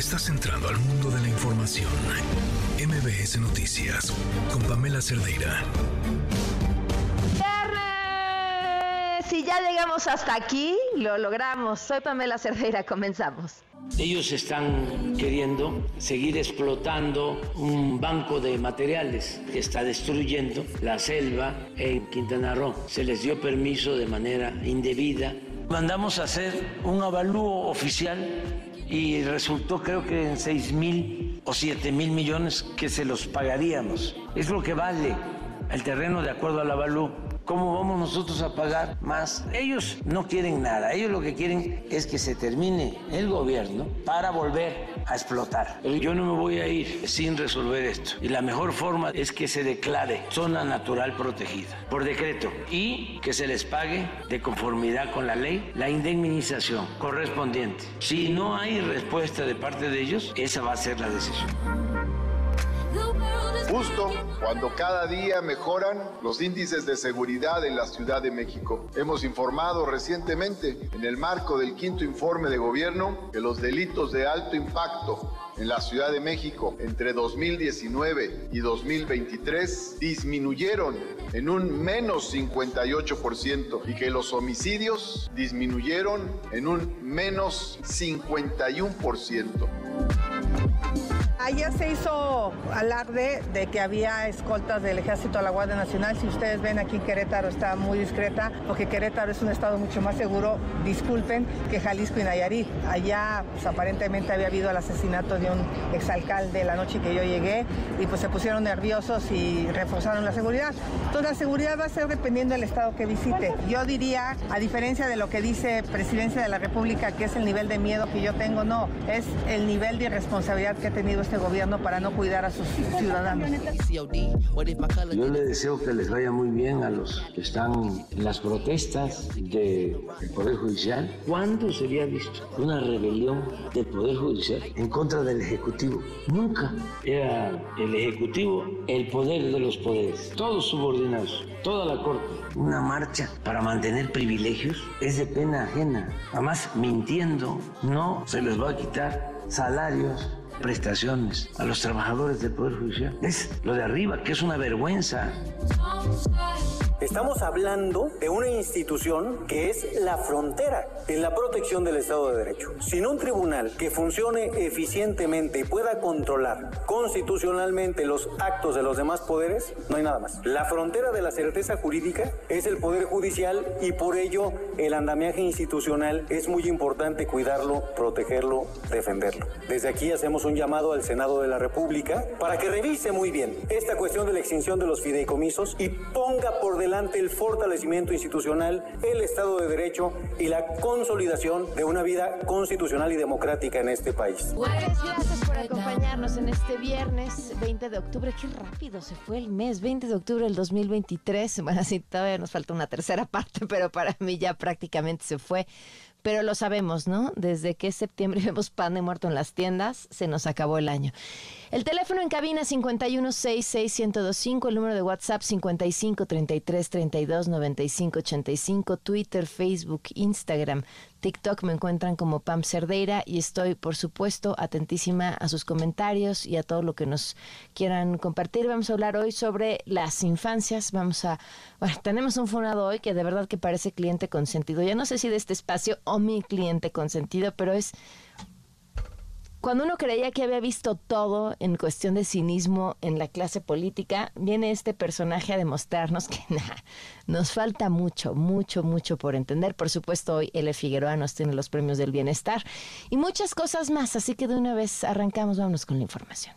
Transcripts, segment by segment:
Estás entrando al mundo de la información. MBS Noticias con Pamela Cerdeira. Si ya llegamos hasta aquí, lo logramos. Soy Pamela Cerdeira, comenzamos. Ellos están queriendo seguir explotando un banco de materiales que está destruyendo la selva en Quintana Roo. Se les dio permiso de manera indebida. Mandamos a hacer un avalúo oficial y resultó creo que en 6 mil o 7 mil millones que se los pagaríamos. Es lo que vale el terreno de acuerdo al avalúo. ¿Cómo vamos nosotros a pagar más? Ellos no quieren nada, ellos lo que quieren es que se termine el gobierno para volver a explotar. Yo no me voy a ir sin resolver esto. Y la mejor forma es que se declare zona natural protegida por decreto y que se les pague de conformidad con la ley la indemnización correspondiente. Si no hay respuesta de parte de ellos, esa va a ser la decisión. Justo cuando cada día mejoran los índices de seguridad en la Ciudad de México. Hemos informado recientemente, en el marco del quinto informe de gobierno, que los delitos de alto impacto en la Ciudad de México entre 2019 y 2023 disminuyeron en un menos 58% y que los homicidios disminuyeron en un menos 51%. Ayer se hizo alarde de que había escoltas del ejército a la Guardia Nacional. Si ustedes ven aquí en Querétaro está muy discreta, porque Querétaro es un estado mucho más seguro, disculpen, que Jalisco y Nayarit. Allá pues, aparentemente había habido el asesinato de un exalcalde la noche que yo llegué y pues se pusieron nerviosos y reforzaron la seguridad. Entonces la seguridad va a ser dependiendo del estado que visite. Yo diría, a diferencia de lo que dice Presidencia de la República, que es el nivel de miedo que yo tengo, no, es el nivel de irresponsabilidad que ha tenido este gobierno para no cuidar a sus ciudadanos. Yo le deseo que les vaya muy bien a los que están en las protestas del Poder Judicial. ¿Cuándo se había visto una rebelión del Poder Judicial en contra del Ejecutivo? Nunca. Era el Ejecutivo el poder de los poderes, todos subordinados, toda la Corte. Una marcha para mantener privilegios es de pena ajena. Además, mintiendo, no se les va a quitar salarios prestaciones a los trabajadores del Poder Judicial. Es lo de arriba, que es una vergüenza. Estamos hablando de una institución que es la frontera en la protección del Estado de Derecho. Sin un tribunal que funcione eficientemente y pueda controlar constitucionalmente los actos de los demás poderes, no hay nada más. La frontera de la certeza jurídica es el Poder Judicial y por ello el andamiaje institucional es muy importante cuidarlo, protegerlo, defenderlo. Desde aquí hacemos un llamado al Senado de la República para que revise muy bien esta cuestión de la extinción de los fideicomisos y ponga por delante el fortalecimiento institucional, el Estado de Derecho y la consolidación de una vida constitucional y democrática en este país. gracias por acompañarnos en este viernes 20 de octubre. Qué rápido se fue el mes, 20 de octubre del 2023. Bueno, sí, todavía nos falta una tercera parte, pero para mí ya prácticamente se fue. Pero lo sabemos, ¿no? Desde que es septiembre vemos pan de muerto en las tiendas, se nos acabó el año. El teléfono en cabina 5166125, el número de WhatsApp 5533329585, Twitter, Facebook, Instagram, TikTok me encuentran como Pam Cerdeira y estoy, por supuesto, atentísima a sus comentarios y a todo lo que nos quieran compartir. Vamos a hablar hoy sobre las infancias. Vamos a, bueno, tenemos un fonado hoy que de verdad que parece cliente consentido. Ya no sé si de este espacio o mi cliente consentido, pero es cuando uno creía que había visto todo en cuestión de cinismo en la clase política, viene este personaje a demostrarnos que nos falta mucho, mucho, mucho por entender. Por supuesto, hoy L. Figueroa nos tiene los premios del bienestar y muchas cosas más. Así que de una vez arrancamos, vámonos con la información.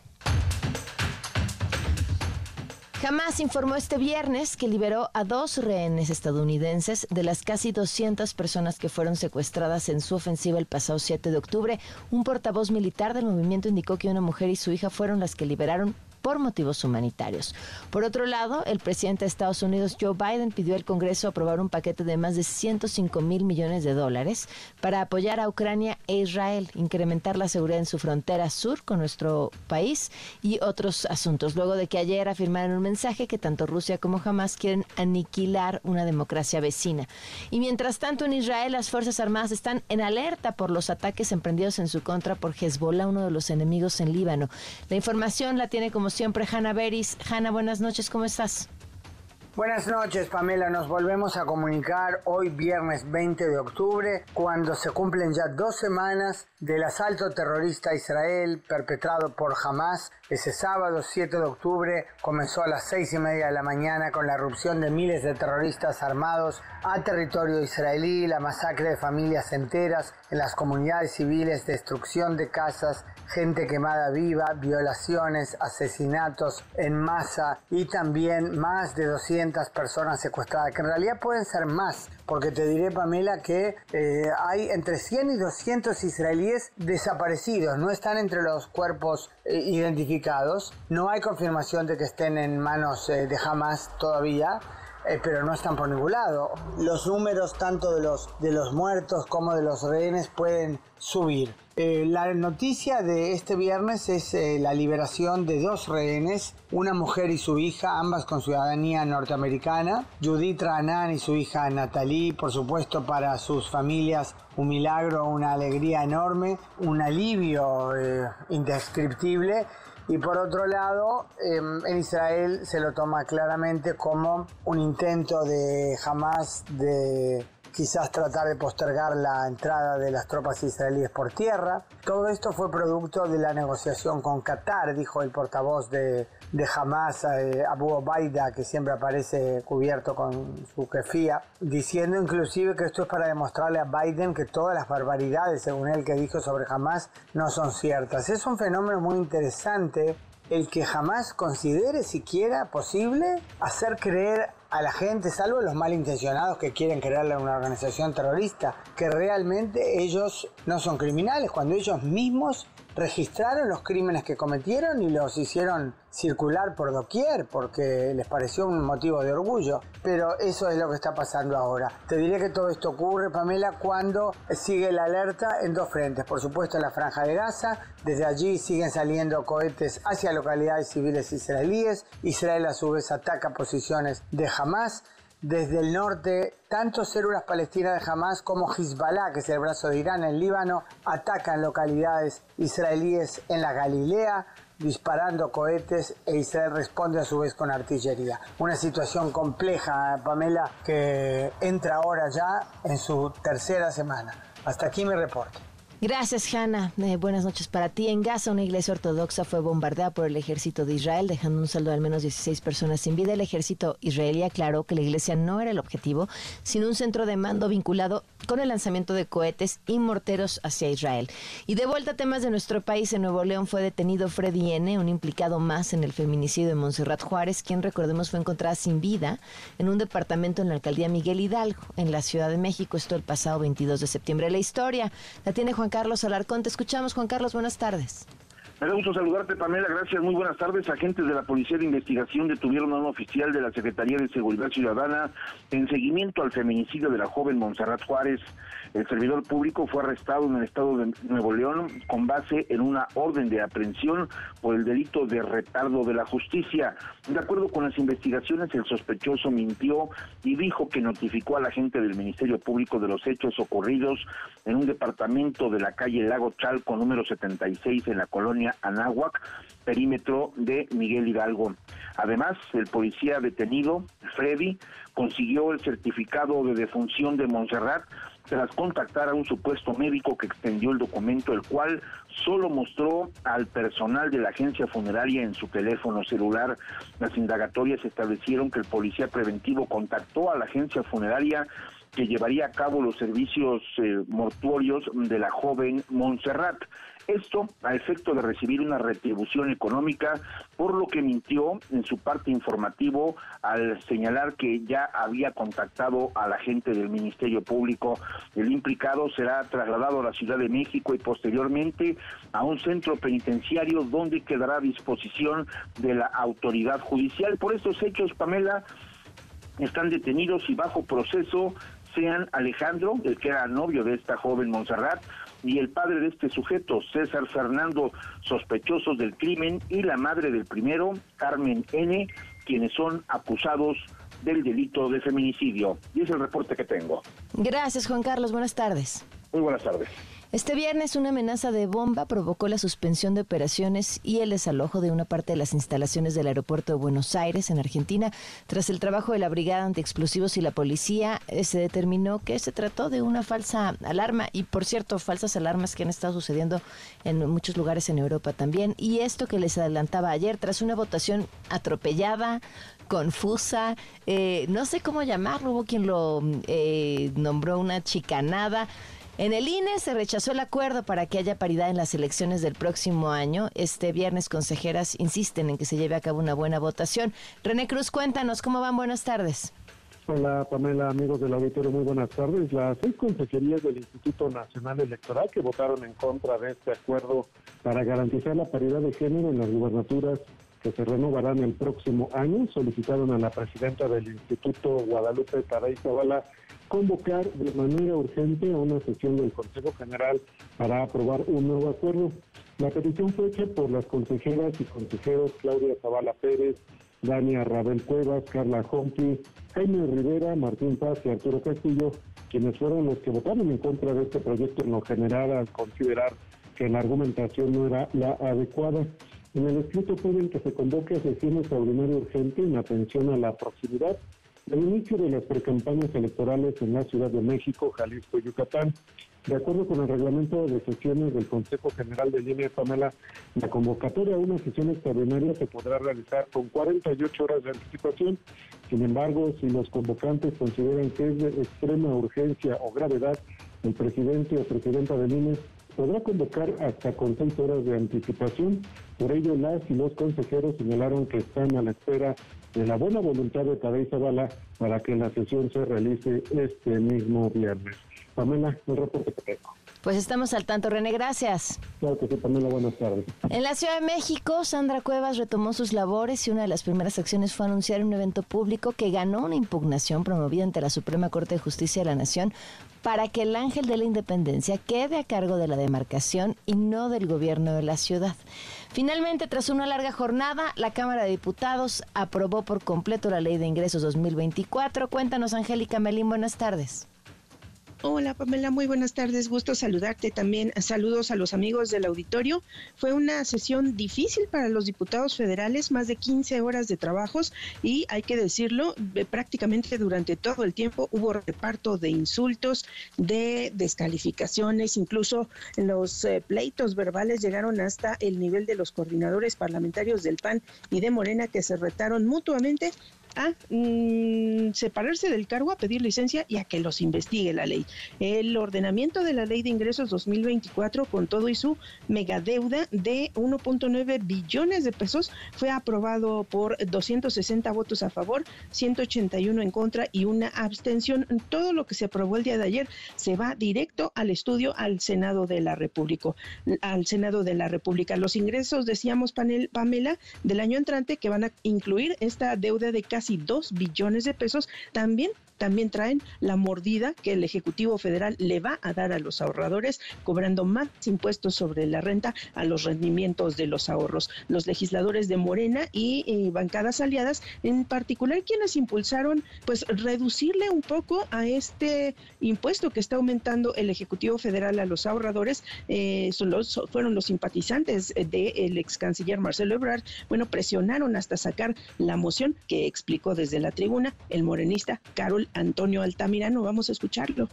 Hamas informó este viernes que liberó a dos rehenes estadounidenses de las casi 200 personas que fueron secuestradas en su ofensiva el pasado 7 de octubre. Un portavoz militar del movimiento indicó que una mujer y su hija fueron las que liberaron por motivos humanitarios. Por otro lado, el presidente de Estados Unidos, Joe Biden, pidió al Congreso aprobar un paquete de más de 105 mil millones de dólares para apoyar a Ucrania e Israel, incrementar la seguridad en su frontera sur con nuestro país y otros asuntos, luego de que ayer afirmaron un mensaje que tanto Rusia como Hamas quieren aniquilar una democracia vecina. Y mientras tanto, en Israel las Fuerzas Armadas están en alerta por los ataques emprendidos en su contra por Hezbollah, uno de los enemigos en Líbano. La información la tiene como siempre Hanna Beris. Hanna, buenas noches, ¿cómo estás? Buenas noches, Pamela. Nos volvemos a comunicar hoy viernes 20 de octubre, cuando se cumplen ya dos semanas del asalto terrorista a Israel perpetrado por Hamas. Ese sábado 7 de octubre comenzó a las seis y media de la mañana con la erupción de miles de terroristas armados a territorio israelí, la masacre de familias enteras en las comunidades civiles, destrucción de casas, gente quemada viva, violaciones, asesinatos en masa y también más de 200 personas secuestradas, que en realidad pueden ser más, porque te diré, Pamela, que eh, hay entre 100 y 200 israelíes desaparecidos, no están entre los cuerpos eh, identificados, no hay confirmación de que estén en manos eh, de Hamas todavía. Pero no están por ningún lado. Los números tanto de los, de los muertos como de los rehenes pueden subir. Eh, la noticia de este viernes es eh, la liberación de dos rehenes, una mujer y su hija, ambas con ciudadanía norteamericana, Judith Ranan y su hija Natalie, por supuesto para sus familias un milagro, una alegría enorme, un alivio eh, indescriptible. Y por otro lado, em, en Israel se lo toma claramente como un intento de jamás de quizás tratar de postergar la entrada de las tropas israelíes por tierra. Todo esto fue producto de la negociación con Qatar, dijo el portavoz de, de Hamas, eh, Abu Obaida, que siempre aparece cubierto con su kefía, diciendo inclusive que esto es para demostrarle a Biden que todas las barbaridades, según él que dijo sobre Hamas, no son ciertas. Es un fenómeno muy interesante el que jamás considere siquiera posible hacer creer a la gente, salvo los malintencionados que quieren crearle una organización terrorista, que realmente ellos no son criminales, cuando ellos mismos registraron los crímenes que cometieron y los hicieron circular por doquier porque les pareció un motivo de orgullo. Pero eso es lo que está pasando ahora. Te diré que todo esto ocurre, Pamela, cuando sigue la alerta en dos frentes. Por supuesto la franja de Gaza, desde allí siguen saliendo cohetes hacia localidades civiles israelíes. Israel a su vez ataca posiciones de Hamas desde el norte, tanto células palestinas de Hamas como Hezbollah, que es el brazo de Irán en Líbano, atacan localidades israelíes en la Galilea, disparando cohetes e Israel responde a su vez con artillería. Una situación compleja, Pamela, que entra ahora ya en su tercera semana. Hasta aquí mi reporte. Gracias, Hanna. Eh, buenas noches para ti. En Gaza, una iglesia ortodoxa fue bombardeada por el ejército de Israel, dejando un saldo de al menos 16 personas sin vida. El ejército israelí aclaró que la iglesia no era el objetivo, sino un centro de mando vinculado con el lanzamiento de cohetes y morteros hacia Israel. Y de vuelta a temas de nuestro país, en Nuevo León fue detenido Freddy N., un implicado más en el feminicidio de Montserrat Juárez, quien recordemos fue encontrada sin vida en un departamento en la alcaldía Miguel Hidalgo, en la Ciudad de México. Esto el pasado 22 de septiembre. La historia la tiene Juan Carlos Alarcón. Te escuchamos, Juan Carlos. Buenas tardes. Me da gusto saludarte, Pamela. Gracias. Muy buenas tardes. Agentes de la Policía de Investigación detuvieron a un oficial de la Secretaría de Seguridad Ciudadana en seguimiento al feminicidio de la joven Montserrat Juárez. El servidor público fue arrestado en el estado de Nuevo León con base en una orden de aprehensión por el delito de retardo de la justicia. De acuerdo con las investigaciones, el sospechoso mintió y dijo que notificó a la gente del Ministerio Público de los hechos ocurridos en un departamento de la calle Lago Chalco número 76 en la colonia Anáhuac, perímetro de Miguel Hidalgo. Además, el policía detenido, Freddy, consiguió el certificado de defunción de Montserrat tras contactar a un supuesto médico que extendió el documento, el cual solo mostró al personal de la agencia funeraria en su teléfono celular. Las indagatorias establecieron que el policía preventivo contactó a la agencia funeraria que llevaría a cabo los servicios eh, mortuorios de la joven Montserrat. Esto a efecto de recibir una retribución económica, por lo que mintió en su parte informativo al señalar que ya había contactado a la gente del Ministerio Público. El implicado será trasladado a la Ciudad de México y posteriormente a un centro penitenciario donde quedará a disposición de la autoridad judicial. Por estos hechos, Pamela, están detenidos y bajo proceso sean Alejandro, el que era novio de esta joven Montserrat, y el padre de este sujeto, César Fernando, sospechosos del crimen, y la madre del primero, Carmen N., quienes son acusados del delito de feminicidio. Y es el reporte que tengo. Gracias, Juan Carlos. Buenas tardes. Muy buenas tardes. Este viernes una amenaza de bomba provocó la suspensión de operaciones y el desalojo de una parte de las instalaciones del aeropuerto de Buenos Aires en Argentina. Tras el trabajo de la Brigada Antiexplosivos y la policía, eh, se determinó que se trató de una falsa alarma y por cierto, falsas alarmas que han estado sucediendo en muchos lugares en Europa también. Y esto que les adelantaba ayer, tras una votación atropellada, confusa, eh, no sé cómo llamarlo, hubo quien lo eh, nombró una chicanada. En el INE se rechazó el acuerdo para que haya paridad en las elecciones del próximo año. Este viernes consejeras insisten en que se lleve a cabo una buena votación. René Cruz, cuéntanos cómo van. Buenas tardes. Hola Pamela, amigos del auditorio, muy buenas tardes. Las seis consejerías del Instituto Nacional Electoral que votaron en contra de este acuerdo para garantizar la paridad de género en las gubernaturas que se renovarán el próximo año solicitaron a la presidenta del Instituto Guadalupe Taray Zavala convocar de manera urgente a una sesión del Consejo General para aprobar un nuevo acuerdo. La petición fue hecha por las consejeras y consejeros Claudia Zavala Pérez, Dania Rabel Cuevas, Carla Honky, Jaime Rivera, Martín Paz y Arturo Castillo, quienes fueron los que votaron en contra de este proyecto en lo general al considerar que la argumentación no era la adecuada. En el escrito pueden que se convoque a sesión extraordinaria urgente en atención a la proximidad el inicio de las precampañas electorales en la Ciudad de México, Jalisco y Yucatán. De acuerdo con el reglamento de sesiones del Consejo General de Línea Pamela, la convocatoria a una sesión extraordinaria se podrá realizar con 48 horas de anticipación. Sin embargo, si los convocantes consideran que es de extrema urgencia o gravedad, el presidente o presidenta del INE podrá convocar hasta con seis horas de anticipación. Por ello, las y los consejeros señalaron que están a la espera de la buena voluntad de Tadej Zavala para que la sesión se realice este mismo viernes. Pamela, el reporte que tengo. Pues estamos al tanto, René, gracias. Claro que sí, Pamela, buenas tardes. En la Ciudad de México, Sandra Cuevas retomó sus labores y una de las primeras acciones fue anunciar un evento público que ganó una impugnación promovida ante la Suprema Corte de Justicia de la Nación para que el ángel de la independencia quede a cargo de la demarcación y no del gobierno de la ciudad. Finalmente, tras una larga jornada, la Cámara de Diputados aprobó por completo la Ley de Ingresos 2024. Cuéntanos, Angélica Melín, buenas tardes. Hola Pamela, muy buenas tardes, gusto saludarte también. Saludos a los amigos del auditorio. Fue una sesión difícil para los diputados federales, más de 15 horas de trabajos y hay que decirlo, prácticamente durante todo el tiempo hubo reparto de insultos, de descalificaciones, incluso los eh, pleitos verbales llegaron hasta el nivel de los coordinadores parlamentarios del PAN y de Morena que se retaron mutuamente a mm, separarse del cargo, a pedir licencia y a que los investigue la ley. El ordenamiento de la ley de ingresos 2024 con todo y su megadeuda de 1.9 billones de pesos fue aprobado por 260 votos a favor, 181 en contra y una abstención. Todo lo que se aprobó el día de ayer se va directo al estudio al Senado de la República. Al Senado de la República. Los ingresos, decíamos Pamela, del año entrante que van a incluir esta deuda de casi casi 2 billones de pesos, también también traen la mordida que el Ejecutivo Federal le va a dar a los ahorradores, cobrando más impuestos sobre la renta a los rendimientos de los ahorros. Los legisladores de Morena y, bancadas aliadas, en particular quienes impulsaron, pues reducirle un poco a este impuesto que está aumentando el Ejecutivo Federal a los ahorradores, eh, fueron los simpatizantes del ex canciller Marcelo Ebrard, bueno, presionaron hasta sacar la moción que explicó desde la tribuna el morenista Carol Antonio Altamirano. Vamos a escucharlo.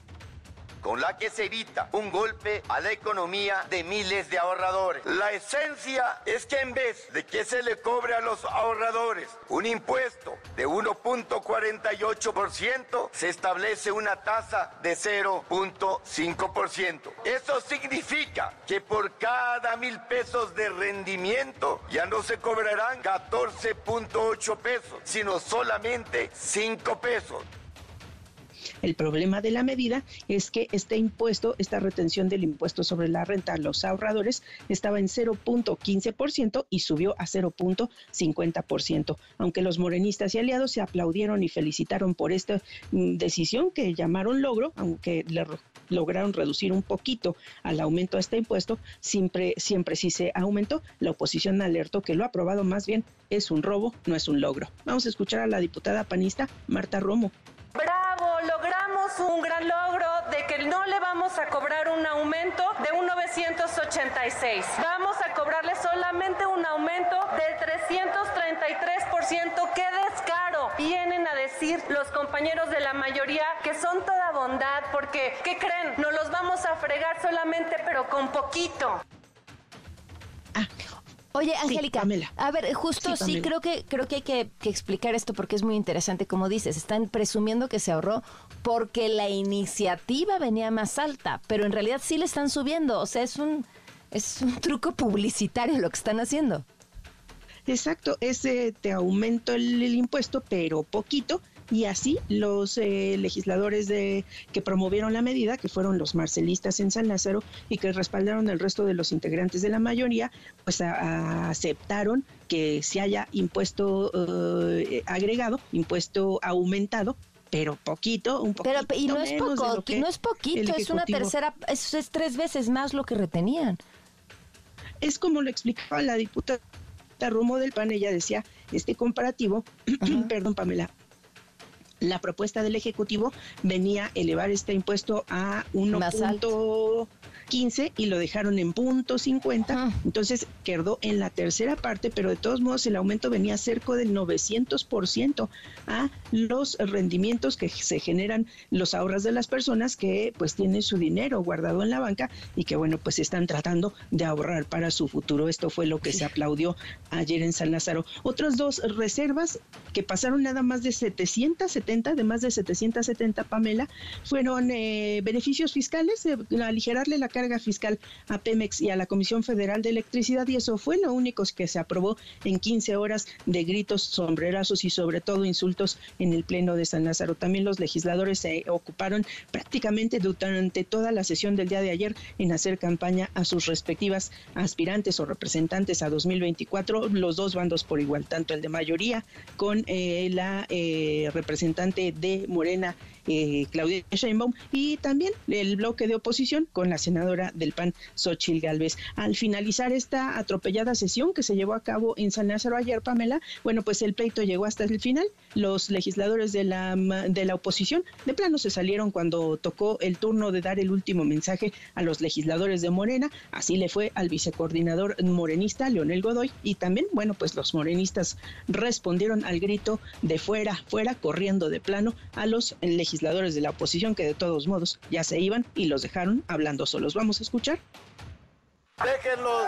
con la que se evita un golpe a la economía de miles de ahorradores. La esencia es que en vez de que se le cobre a los ahorradores un impuesto de 1.48%, se establece una tasa de 0.5%. Eso significa que por cada mil pesos de rendimiento ya no se cobrarán 14.8 pesos, sino solamente 5 pesos. El problema de la medida es que este impuesto, esta retención del impuesto sobre la renta a los ahorradores estaba en 0.15% y subió a 0.50%. Aunque los morenistas y aliados se aplaudieron y felicitaron por esta mm, decisión que llamaron logro, aunque le lograron reducir un poquito al aumento de este impuesto, siempre, siempre sí se aumentó. La oposición alertó que lo aprobado más bien es un robo, no es un logro. Vamos a escuchar a la diputada panista Marta Romo. Bravo, logramos un gran logro de que no le vamos a cobrar un aumento de un 986. Vamos a cobrarle solamente un aumento del 333%. ¡Qué descaro! Vienen a decir los compañeros de la mayoría que son toda bondad porque, ¿qué creen? Nos los vamos a fregar solamente pero con poquito. Oye, Angélica, a ver, justo sí, creo que creo que hay que, explicar esto porque es muy interesante, como dices, están presumiendo que se ahorró porque la iniciativa venía más alta, pero en realidad sí le están subiendo, o sea, es un es un truco publicitario lo que están haciendo. Exacto, ese te aumento el impuesto, pero poquito, y así los eh, legisladores de, que promovieron la medida, que fueron los marcelistas en San Lázaro y que respaldaron el resto de los integrantes de la mayoría, pues aceptaron que se haya impuesto eh, agregado, impuesto aumentado pero poquito, un poquito pero, y no es poco, no es poquito, es una tercera, es, es tres veces más lo que retenían. Es como lo explicaba la diputada Romo del PAN, ella decía, este comparativo, perdón Pamela, la propuesta del Ejecutivo venía a elevar este impuesto a 1.15 y lo dejaron en punto 50. Entonces quedó en la tercera parte, pero de todos modos el aumento venía cerca del 900% a los rendimientos que se generan los ahorros de las personas que pues tienen su dinero guardado en la banca y que bueno pues están tratando de ahorrar para su futuro. Esto fue lo que se aplaudió ayer en San Lázaro. Otras dos reservas que pasaron nada más de 770 de más de 770, Pamela, fueron eh, beneficios fiscales, eh, aligerarle la carga fiscal a Pemex y a la Comisión Federal de Electricidad y eso fue lo único que se aprobó en 15 horas de gritos, sombrerazos y sobre todo insultos en el Pleno de San Lázaro. También los legisladores se ocuparon prácticamente durante toda la sesión del día de ayer en hacer campaña a sus respectivas aspirantes o representantes a 2024, los dos bandos por igual, tanto el de mayoría con eh, la representante de Morena, eh, Claudia Sheinbaum, y también el bloque de oposición con la senadora del PAN, Xochil Gálvez. Al finalizar esta atropellada sesión que se llevó a cabo en San Lázaro ayer, Pamela, bueno, pues el pleito llegó hasta el final. Los legisladores de la, de la oposición de plano se salieron cuando tocó el turno de dar el último mensaje a los legisladores de Morena. Así le fue al vicecoordinador morenista, Leonel Godoy, y también, bueno, pues los morenistas respondieron al grito de fuera, fuera, corriendo de plano a los legisladores de la oposición que de todos modos ya se iban y los dejaron hablando solos. Vamos a escuchar. Déjenlos.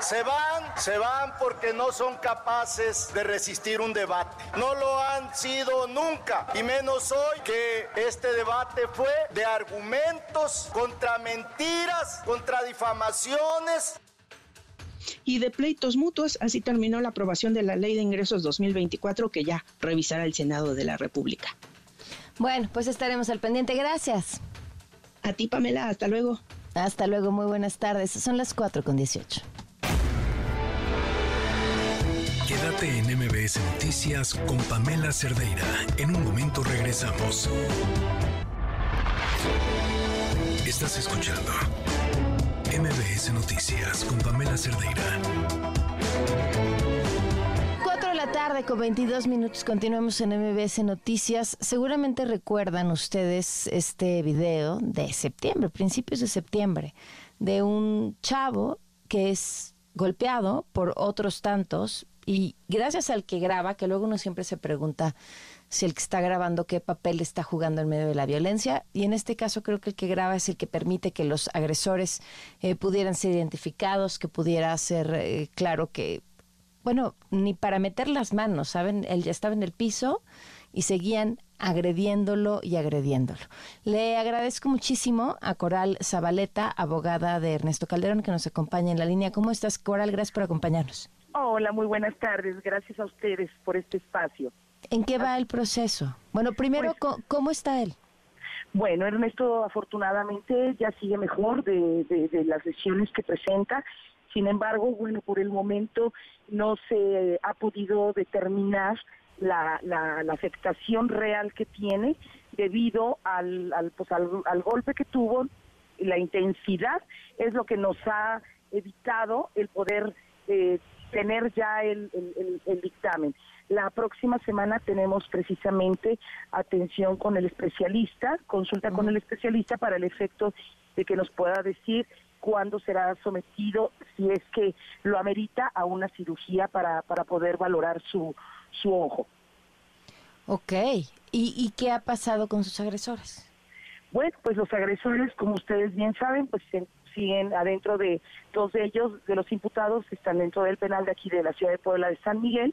Se van, se van porque no son capaces de resistir un debate. No lo han sido nunca, y menos hoy que este debate fue de argumentos contra mentiras, contra difamaciones y de pleitos mutuos. Así terminó la aprobación de la Ley de Ingresos 2024 que ya revisará el Senado de la República. Bueno, pues estaremos al pendiente. Gracias. A ti, Pamela. Hasta luego. Hasta luego. Muy buenas tardes. Son las 4 con 18. Quédate en MBS Noticias con Pamela Cerdeira. En un momento regresamos. Estás escuchando MBS Noticias con Pamela Cerdeira. 4 de la tarde con 22 minutos. Continuamos en MBS Noticias. Seguramente recuerdan ustedes este video de septiembre, principios de septiembre, de un chavo que es golpeado por otros tantos y gracias al que graba, que luego uno siempre se pregunta si el que está grabando qué papel está jugando en medio de la violencia, y en este caso creo que el que graba es el que permite que los agresores eh, pudieran ser identificados, que pudiera ser eh, claro que, bueno, ni para meter las manos, ¿saben? Él ya estaba en el piso y seguían agrediéndolo y agrediéndolo. Le agradezco muchísimo a Coral Zabaleta, abogada de Ernesto Calderón, que nos acompaña en la línea. ¿Cómo estás, Coral? Gracias por acompañarnos. Hola, muy buenas tardes. Gracias a ustedes por este espacio. ¿En qué va el proceso? Bueno, primero, pues ¿cómo está él? Bueno, Ernesto afortunadamente ya sigue mejor de, de, las lesiones que presenta. Sin embargo, bueno, por el momento no se ha podido determinar la, la, afectación real que tiene debido al, al, pues al, golpe que tuvo, la intensidad es lo que nos ha evitado el poder eh, tener ya el, el, dictamen. La próxima semana tenemos precisamente atención con el especialista, consulta con el especialista para el efecto de que nos pueda decir cuándo será sometido, si es que lo amerita, a una cirugía para, para poder valorar su, su ojo. Ok, ¿Y, ¿y qué ha pasado con sus agresores? Bueno, pues los agresores, como ustedes bien saben, pues siguen adentro de dos de ellos, de los imputados, están dentro del penal de aquí de la ciudad de Puebla de San Miguel.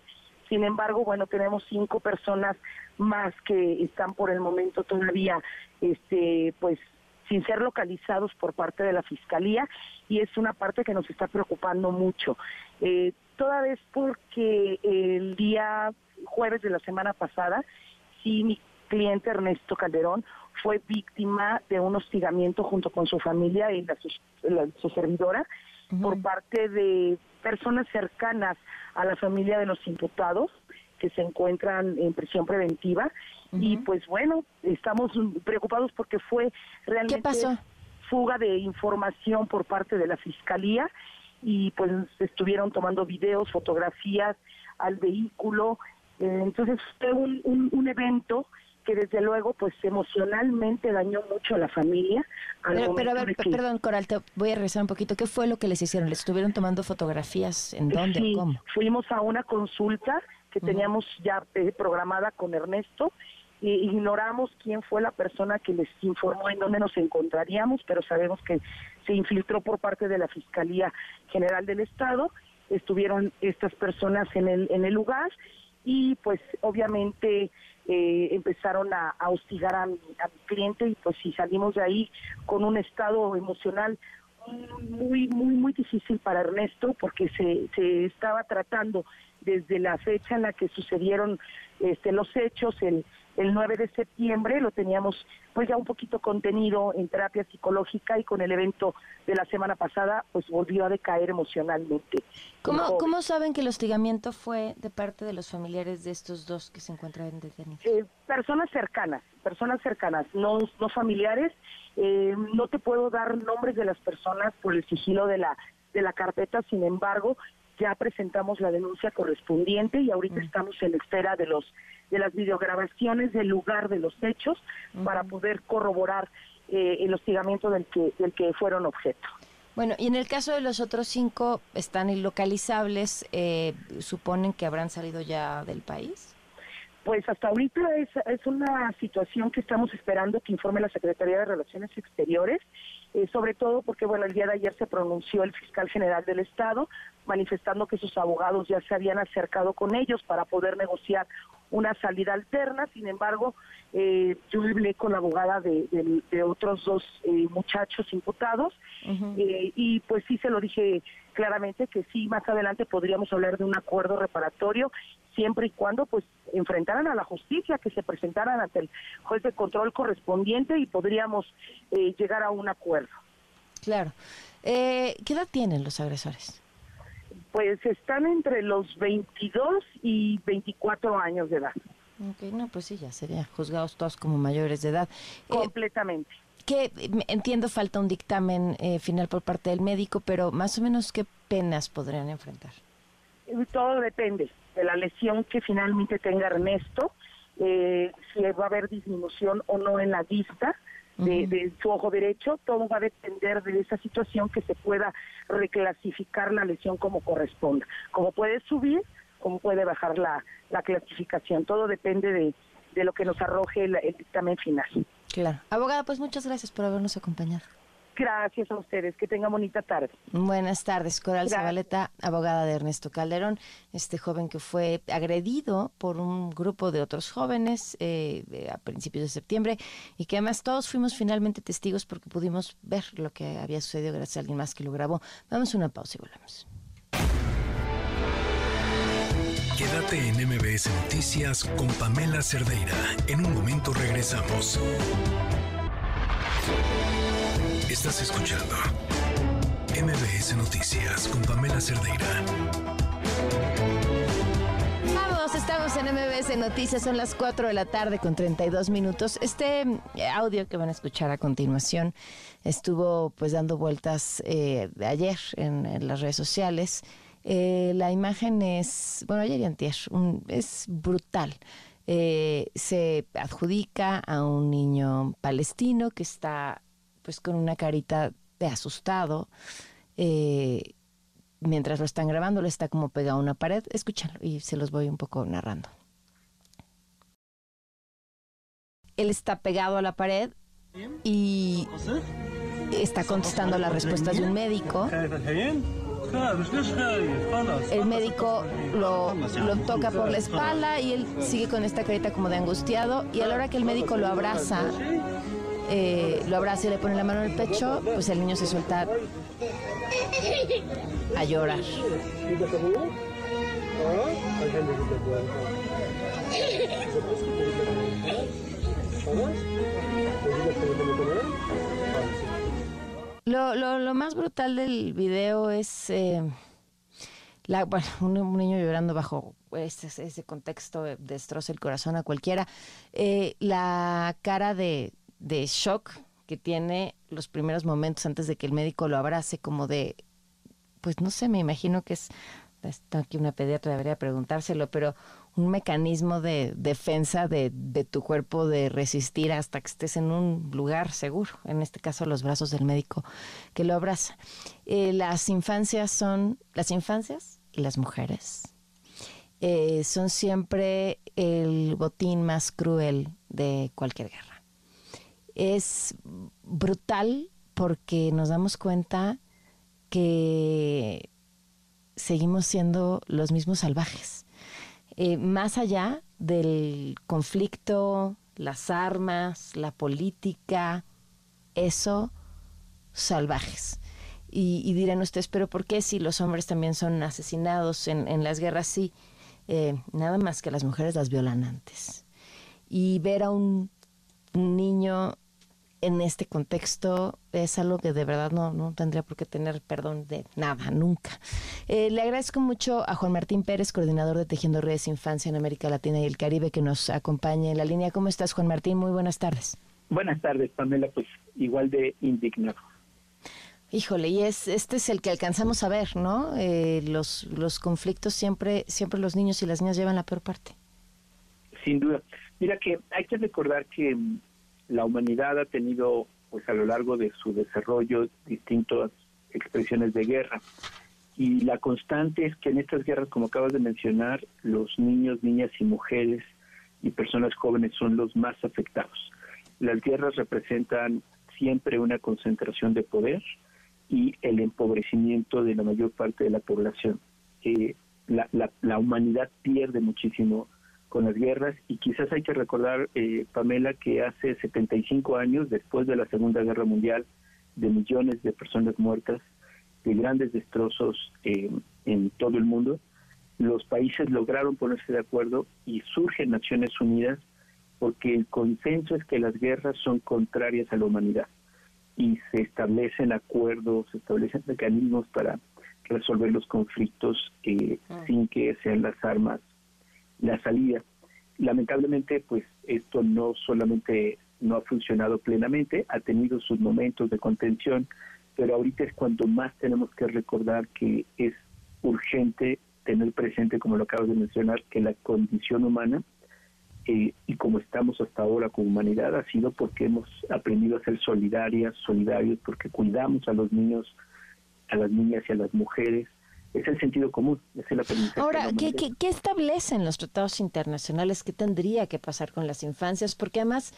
Sin embargo, bueno, tenemos cinco personas más que están por el momento todavía, este, pues sin ser localizados por parte de la fiscalía y es una parte que nos está preocupando mucho. Eh, toda vez porque el día jueves de la semana pasada, sí, mi cliente Ernesto Calderón fue víctima de un hostigamiento junto con su familia y su servidora por parte de personas cercanas a la familia de los imputados que se encuentran en prisión preventiva. Y pues bueno, estamos preocupados porque fue realmente fuga de información por parte de la fiscalía y pues estuvieron tomando videos, fotografías al vehículo. Eh, entonces fue un, un, evento que desde luego pues emocionalmente dañó mucho a la familia. Pero, pero, a ver, perdón Coral, te voy a regresar un poquito. ¿Qué fue lo que les hicieron? ¿Les estuvieron tomando fotografías? ¿En dónde sí, cómo? Fuimos a una consulta que teníamos ya eh, programada con Ernesto ignoramos quién fue la persona que les informó en dónde nos encontraríamos, pero sabemos que se infiltró por parte de la Fiscalía General del Estado. Estuvieron estas personas en el, en el lugar y pues obviamente eh, empezaron a, hostigar a mi, a mi, cliente y pues si salimos de ahí con un estado emocional muy muy muy difícil para Ernesto porque se, se estaba tratando desde la fecha en la que sucedieron este, los hechos el el 9 de septiembre lo teníamos pues ya un poquito contenido en terapia psicológica y con el evento de la semana pasada pues volvió a decaer emocionalmente. ¿Cómo, ¿cómo saben que el hostigamiento fue de parte de los familiares de estos dos que se encuentran detenidos? Eh, personas cercanas, personas cercanas, no, no familiares. Eh, no te puedo dar nombres de las personas por el sigilo de la, de la carpeta, sin embargo, ya presentamos la denuncia correspondiente y ahorita mm. estamos en espera de los de las videograbaciones del lugar de los hechos para poder corroborar eh, el hostigamiento del que del que fueron objeto. Bueno, y en el caso de los otros cinco, están ilocalizables, eh, ¿suponen que habrán salido ya del país? Pues hasta ahorita es, es una situación que estamos esperando que informe la Secretaría de Relaciones Exteriores eh, sobre todo porque, bueno, el día de ayer se pronunció el fiscal general del Estado manifestando que sus abogados ya se habían acercado con ellos para poder negociar una salida alterna. Sin embargo, eh, yo hablé con la abogada de, otros dos eh, muchachos imputados y pues sí se lo dije claramente que sí, más adelante podríamos hablar de un acuerdo reparatorio siempre y cuando pues enfrentaran a la justicia, que se presentaran ante el juez de control correspondiente y podríamos eh, llegar a un acuerdo. Claro. Eh, ¿Qué edad tienen los agresores? Pues están entre los 22 y 24 años de edad. Ok, no, pues sí, ya serían juzgados todos como mayores de edad. Eh, Completamente. que entiendo falta un dictamen final por parte del médico, pero más o menos qué penas podrían enfrentar. Todo depende de la lesión que finalmente tenga Ernesto, eh, si va a haber disminución o no en la vista de, su ojo derecho, todo va a depender de esa situación que se pueda reclasificar la lesión como corresponda. Como puede subir cómo puede bajar la, la clasificación. Todo depende de, de lo que nos arroje el, el dictamen final. Claro. Abogada, pues muchas gracias por habernos acompañado. Gracias a ustedes, que tengan bonita tarde. Buenas tardes, Coral Zabaleta, abogada de Ernesto Calderón, este joven que fue agredido por un grupo de otros jóvenes eh, a principios de septiembre y que además todos fuimos finalmente testigos porque pudimos ver lo que había sucedido gracias a alguien más que lo grabó. Vamos a una pausa y volvemos. Quédate en MBS Noticias con Pamela Cerdeira. En un momento regresamos. Estás escuchando MBS Noticias con Pamela Cerdeira. Vamos, estamos en MBS Noticias, son las 4 de la tarde con 32 minutos. Este eh, audio que van a escuchar a continuación estuvo pues dando vueltas eh, ayer en, las redes sociales. Eh, la imagen es, bueno, ayer y antier, es brutal. Eh, se adjudica a un niño palestino que está pues con una carita de asustado. Eh, mientras lo están grabando, le está como pegado a una pared. Escúchalo y se los voy un poco narrando. Él está pegado a la pared y está contestando las respuestas de un médico. El médico lo, lo, toca por la espalda y él sigue con esta carita como de angustiado y a la hora que el médico lo abraza, eh, lo abraza y le pone la mano en el pecho, pues el niño se suelta a llorar. Lo, lo, lo, más brutal del video es eh, un, niño llorando bajo ese, ese, contexto destroza el corazón a cualquiera. Eh, la cara de, de shock que tiene los primeros momentos antes de que el médico lo abrace, como de, pues no sé, me imagino que es, está aquí una pediatra, debería preguntárselo, pero un mecanismo de defensa de, de, tu cuerpo de resistir hasta que estés en un lugar seguro, en este caso los brazos del médico que lo abraza. Eh, las infancias son, las infancias y las mujeres eh, son siempre el botín más cruel de cualquier guerra. Es brutal porque nos damos cuenta que seguimos siendo los mismos salvajes eh, más allá del conflicto, las armas, la política, eso, salvajes. Y, dirán ustedes, pero ¿por qué si los hombres también son asesinados en, en las guerras? Sí, eh, nada más que las mujeres las violan antes. Y ver a un niño en este contexto es algo que de verdad no, no tendría por qué tener perdón de nada, nunca. Eh, le agradezco mucho a Juan Martín Pérez, coordinador de Tejiendo Redes Infancia en América Latina y el Caribe, que nos acompañe en la línea. ¿Cómo estás, Juan Martín? Muy buenas tardes. Buenas tardes, Pamela. Pues igual de indignado. Híjole, y es este es el que alcanzamos a ver, ¿no? Eh, los los conflictos siempre siempre los niños y las niñas llevan la peor parte. Sin duda. Mira que hay que recordar que la humanidad ha tenido pues a lo largo de su desarrollo distintas expresiones de guerra. Y la constante es que en estas guerras como acabas de mencionar los niños niñas y mujeres y personas jóvenes son los más afectados. Las guerras representan siempre una concentración de poder y el empobrecimiento de la mayor parte de la población. Eh, la, la, la humanidad pierde muchísimo con las guerras y quizás hay que recordar, eh, Pamela, que hace 75 años, después de la Segunda Guerra Mundial, de millones de personas muertas, de grandes destrozos eh, en todo el mundo, los países lograron ponerse de acuerdo y surgen Naciones Unidas porque el consenso es que las guerras son contrarias a la humanidad y se establecen acuerdos, se establecen mecanismos para resolver los conflictos eh, ah. sin que sean las armas la salida. Lamentablemente, pues esto no solamente no ha funcionado plenamente, ha tenido sus momentos de contención, pero ahorita es cuando más tenemos que recordar que es urgente tener presente, como lo acabas de mencionar, que la condición humana eh, y como estamos hasta ahora como humanidad ha sido porque hemos aprendido a ser solidarias, solidarios, porque cuidamos a los niños, a las niñas y a las mujeres, es el sentido común, es el aprendizaje. Ahora, ¿qué, ¿qué, qué, establecen los tratados internacionales? ¿Qué tendría que pasar con las infancias? Porque además,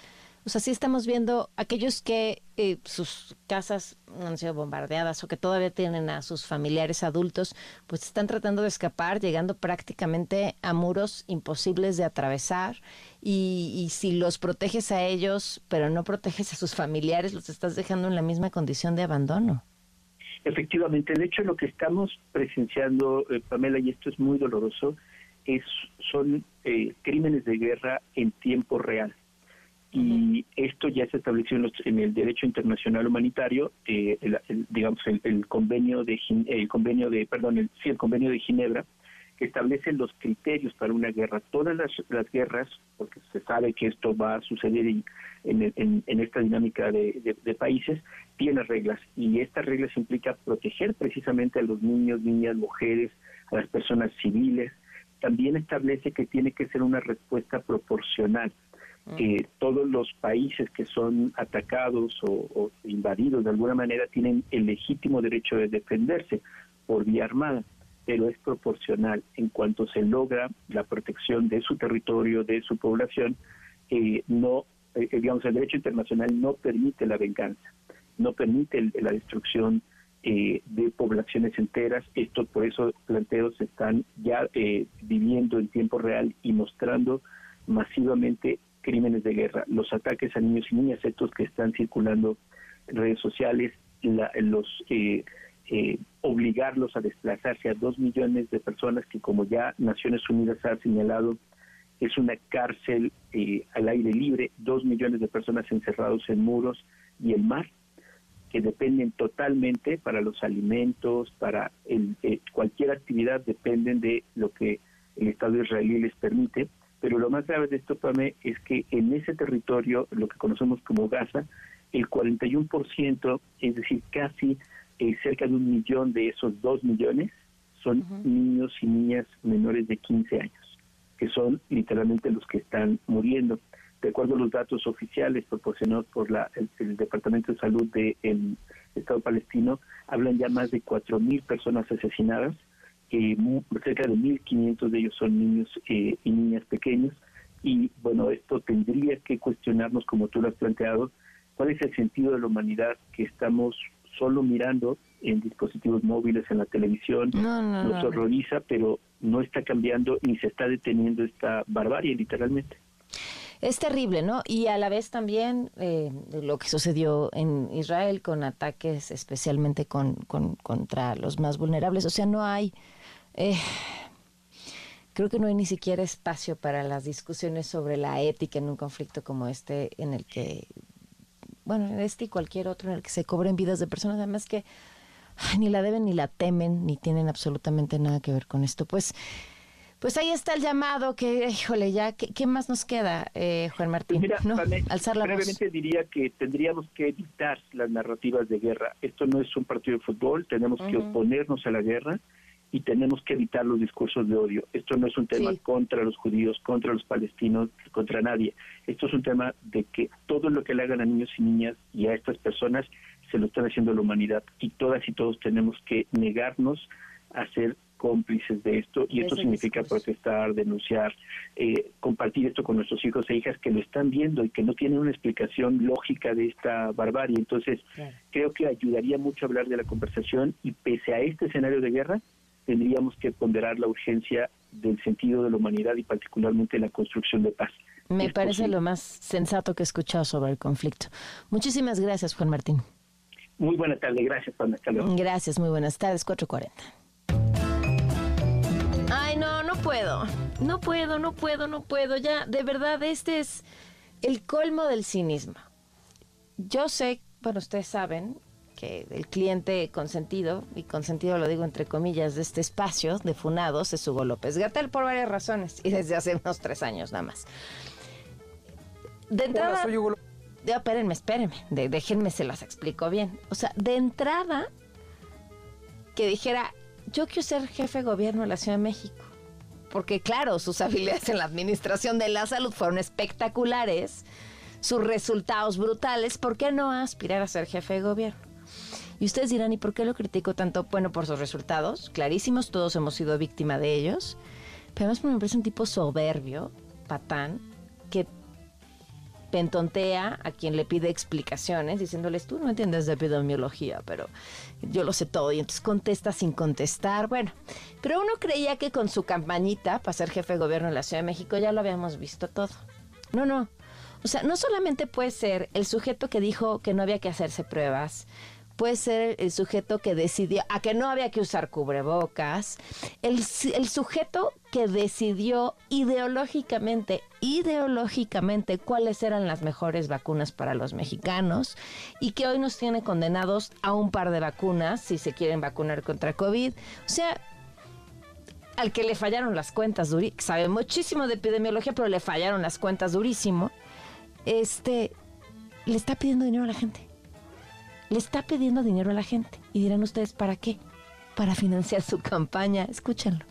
o sea, sí estamos viendo aquellos que eh, sus casas han sido bombardeadas o que todavía tienen a sus familiares adultos, pues están tratando de escapar, llegando prácticamente a muros imposibles de atravesar. Y, y si los proteges a ellos, pero no proteges a sus familiares, los estás dejando en la misma condición de abandono. Efectivamente, de hecho lo que estamos presenciando, eh, Pamela, y esto es muy doloroso, es son eh, crímenes de guerra en tiempo real. Y esto ya se estableció en, el derecho internacional humanitario, eh, el, digamos el, convenio de el convenio de perdón el, sí, el convenio de Ginebra, que establece los criterios para una guerra. Todas las, guerras, porque se sabe que esto va a suceder en, en, esta dinámica de, países, tiene reglas y estas reglas implica proteger precisamente a los niños, niñas, mujeres, a las personas civiles. También establece que tiene que ser una respuesta proporcional. que todos los países que son atacados o, o invadidos de alguna manera tienen el legítimo derecho de defenderse por vía armada pero es proporcional en cuanto se logra la protección de su territorio, de su población, eh, no, eh, digamos, el derecho internacional no permite la venganza, no permite la destrucción eh, de poblaciones enteras. Esto, por eso, planteos están ya viviendo en tiempo real y mostrando masivamente crímenes de guerra. Los ataques a niños y niñas, estos que están circulando en redes sociales, la, los eh, obligarlos a desplazarse a dos millones de personas que como ya Naciones Unidas ha señalado es una cárcel eh, al aire libre, dos millones de personas encerrados en muros y el mar, que dependen totalmente para los alimentos, para el, eh, cualquier actividad, dependen de lo que el Estado israelí les permite. Pero lo más grave de esto, Pame, es que en ese territorio, lo que conocemos como Gaza, el 41%, es decir, casi eh, cerca de un millón de esos dos millones son niños y niñas menores de 15 años, que son literalmente los que están muriendo. De acuerdo a los datos oficiales proporcionados por la, el, Departamento de Salud del Estado palestino, hablan ya más de 4.000 personas asesinadas, eh, cerca de 1.500 de ellos son niños eh, y niñas pequeños, y bueno, esto tendría que cuestionarnos, como tú lo has planteado, cuál es el sentido de la humanidad que estamos solo mirando en dispositivos móviles, en la televisión, nos horroriza, pero no está cambiando ni se está deteniendo esta barbarie, literalmente. Es terrible, ¿no? Y a la vez también eh, lo que sucedió en Israel con ataques especialmente con, contra los más vulnerables. O sea, no hay... Eh, creo que no hay ni siquiera espacio para las discusiones sobre la ética en un conflicto como este en el que bueno, en este y cualquier otro en el que se cobren vidas de personas, además que ni la deben ni la temen, ni tienen absolutamente nada que ver con esto. Pues, pues ahí está el llamado que, híjole, ya, ¿qué, más nos queda, eh, Juan Martín? Pues mira, Alzar la brevemente diría que tendríamos que evitar las narrativas de guerra. Esto no es un partido de fútbol, tenemos que oponernos a la guerra y tenemos que evitar los discursos de odio. Esto no es un tema contra los judíos, contra los palestinos, contra nadie. Esto es un tema de que todo lo que le hagan a niños y niñas y a estas personas se lo están haciendo la humanidad y todas y todos tenemos que negarnos a ser cómplices de esto y esto significa protestar, denunciar, eh, compartir esto con nuestros hijos e hijas que lo están viendo y que no tienen una explicación lógica de esta barbarie. Entonces, creo que ayudaría mucho hablar de la conversación y pese a este escenario de guerra, tendríamos que ponderar la urgencia del sentido de la humanidad y particularmente la construcción de paz. Me parece lo más sensato que he escuchado sobre el conflicto. Muchísimas gracias, Juan Martín. Muy buena tarde, gracias, Juan. Gracias, muy buenas tardes, 4.40. Ay, no, no puedo. No puedo, no puedo, no puedo. Ya, de verdad, este es el colmo del cinismo. Yo sé, bueno, ustedes saben que el cliente consentido, y consentido lo digo entre comillas, de este espacio de Funados es Hugo López Gatel por varias razones y desde hace unos tres años nada más. De entrada... soy Hugo espérenme, espérenme, déjenme se las explico bien. O sea, de entrada, que dijera, yo quiero ser jefe de gobierno de la Ciudad de México. Porque claro, sus habilidades en la administración de la salud fueron espectaculares, sus resultados brutales, ¿por qué no aspirar a ser jefe de gobierno? Y ustedes dirán, ¿y por qué lo critico tanto? Bueno, por sus resultados, clarísimos, todos hemos sido víctima de ellos. Pero además me parece un tipo soberbio, patán, que pentontea a quien le pide explicaciones, diciéndoles, tú no entiendes de epidemiología, pero yo lo sé todo. Y entonces contesta sin contestar. Bueno, pero uno creía que con su campañita para ser jefe de gobierno en la Ciudad de México ya lo habíamos visto todo. No, no. O sea, no solamente puede ser el sujeto que dijo que no había que hacerse pruebas, puede ser el sujeto que decidió a que no había que usar cubrebocas, el, el, sujeto que decidió ideológicamente, ideológicamente cuáles eran las mejores vacunas para los mexicanos y que hoy nos tiene condenados a un par de vacunas si se quieren vacunar contra COVID. O sea, al que le fallaron las cuentas, sabe muchísimo de epidemiología, pero le fallaron las cuentas durísimo, este, le está pidiendo dinero a la gente le está pidiendo dinero a la gente. Y dirán ustedes, ¿para qué? Para financiar su campaña. Escúchenlo.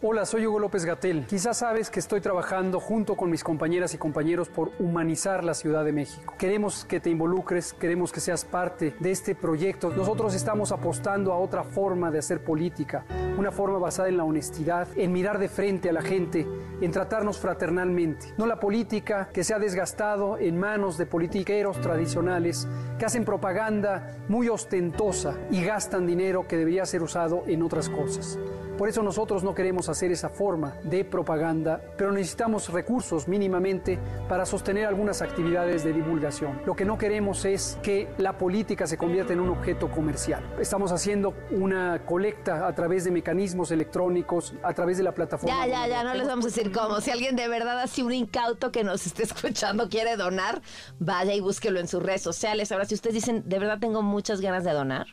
Hola, soy Hugo López Gatel. Quizás sabes que estoy trabajando junto con mis compañeras y compañeros por humanizar la Ciudad de México. Queremos que te involucres, queremos que seas parte de este proyecto. Nosotros estamos apostando a otra forma de hacer política, una forma basada en la honestidad, en mirar de frente a la gente, en tratarnos fraternalmente. No la política que se ha desgastado en manos de politiqueros tradicionales que hacen propaganda muy ostentosa y gastan dinero que debería ser usado en otras cosas. Por eso nosotros no queremos hacer esa forma de propaganda, pero necesitamos recursos mínimamente para sostener algunas actividades de divulgación. Lo que no queremos es que la política se convierta en un objeto comercial. Estamos haciendo una colecta a través de mecanismos electrónicos, a través de la plataforma. Ya, ya, ya, no les vamos a decir cómo. Si alguien de verdad así un incauto que nos esté escuchando quiere donar, vaya y búsquelo en sus redes sociales. Ahora, si ustedes dicen, de verdad tengo muchas ganas de donar,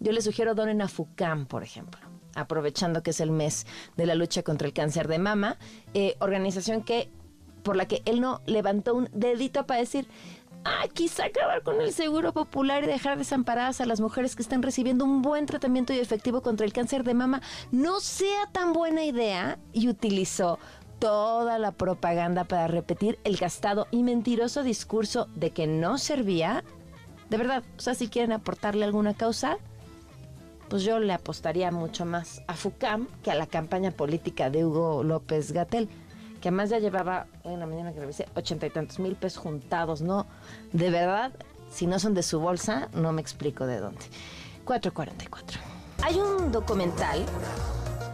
yo les sugiero donen a FUCAM, por ejemplo aprovechando que es el mes de la lucha contra el cáncer de mama, eh, organización que por la que él no levantó un dedito para decir, ah, quizá acabar con el seguro popular y dejar desamparadas a las mujeres que están recibiendo un buen tratamiento y efectivo contra el cáncer de mama no sea tan buena idea y utilizó toda la propaganda para repetir el gastado y mentiroso discurso de que no servía. De verdad, o sea, si quieren aportarle alguna causa, pues yo le apostaría mucho más a FUCAM que a la campaña política de Hugo López Gatel, que además ya llevaba, en la mañana que revisé, ochenta y tantos mil pesos juntados, ¿no? De verdad, si no son de su bolsa, no me explico de dónde. 444. Hay un documental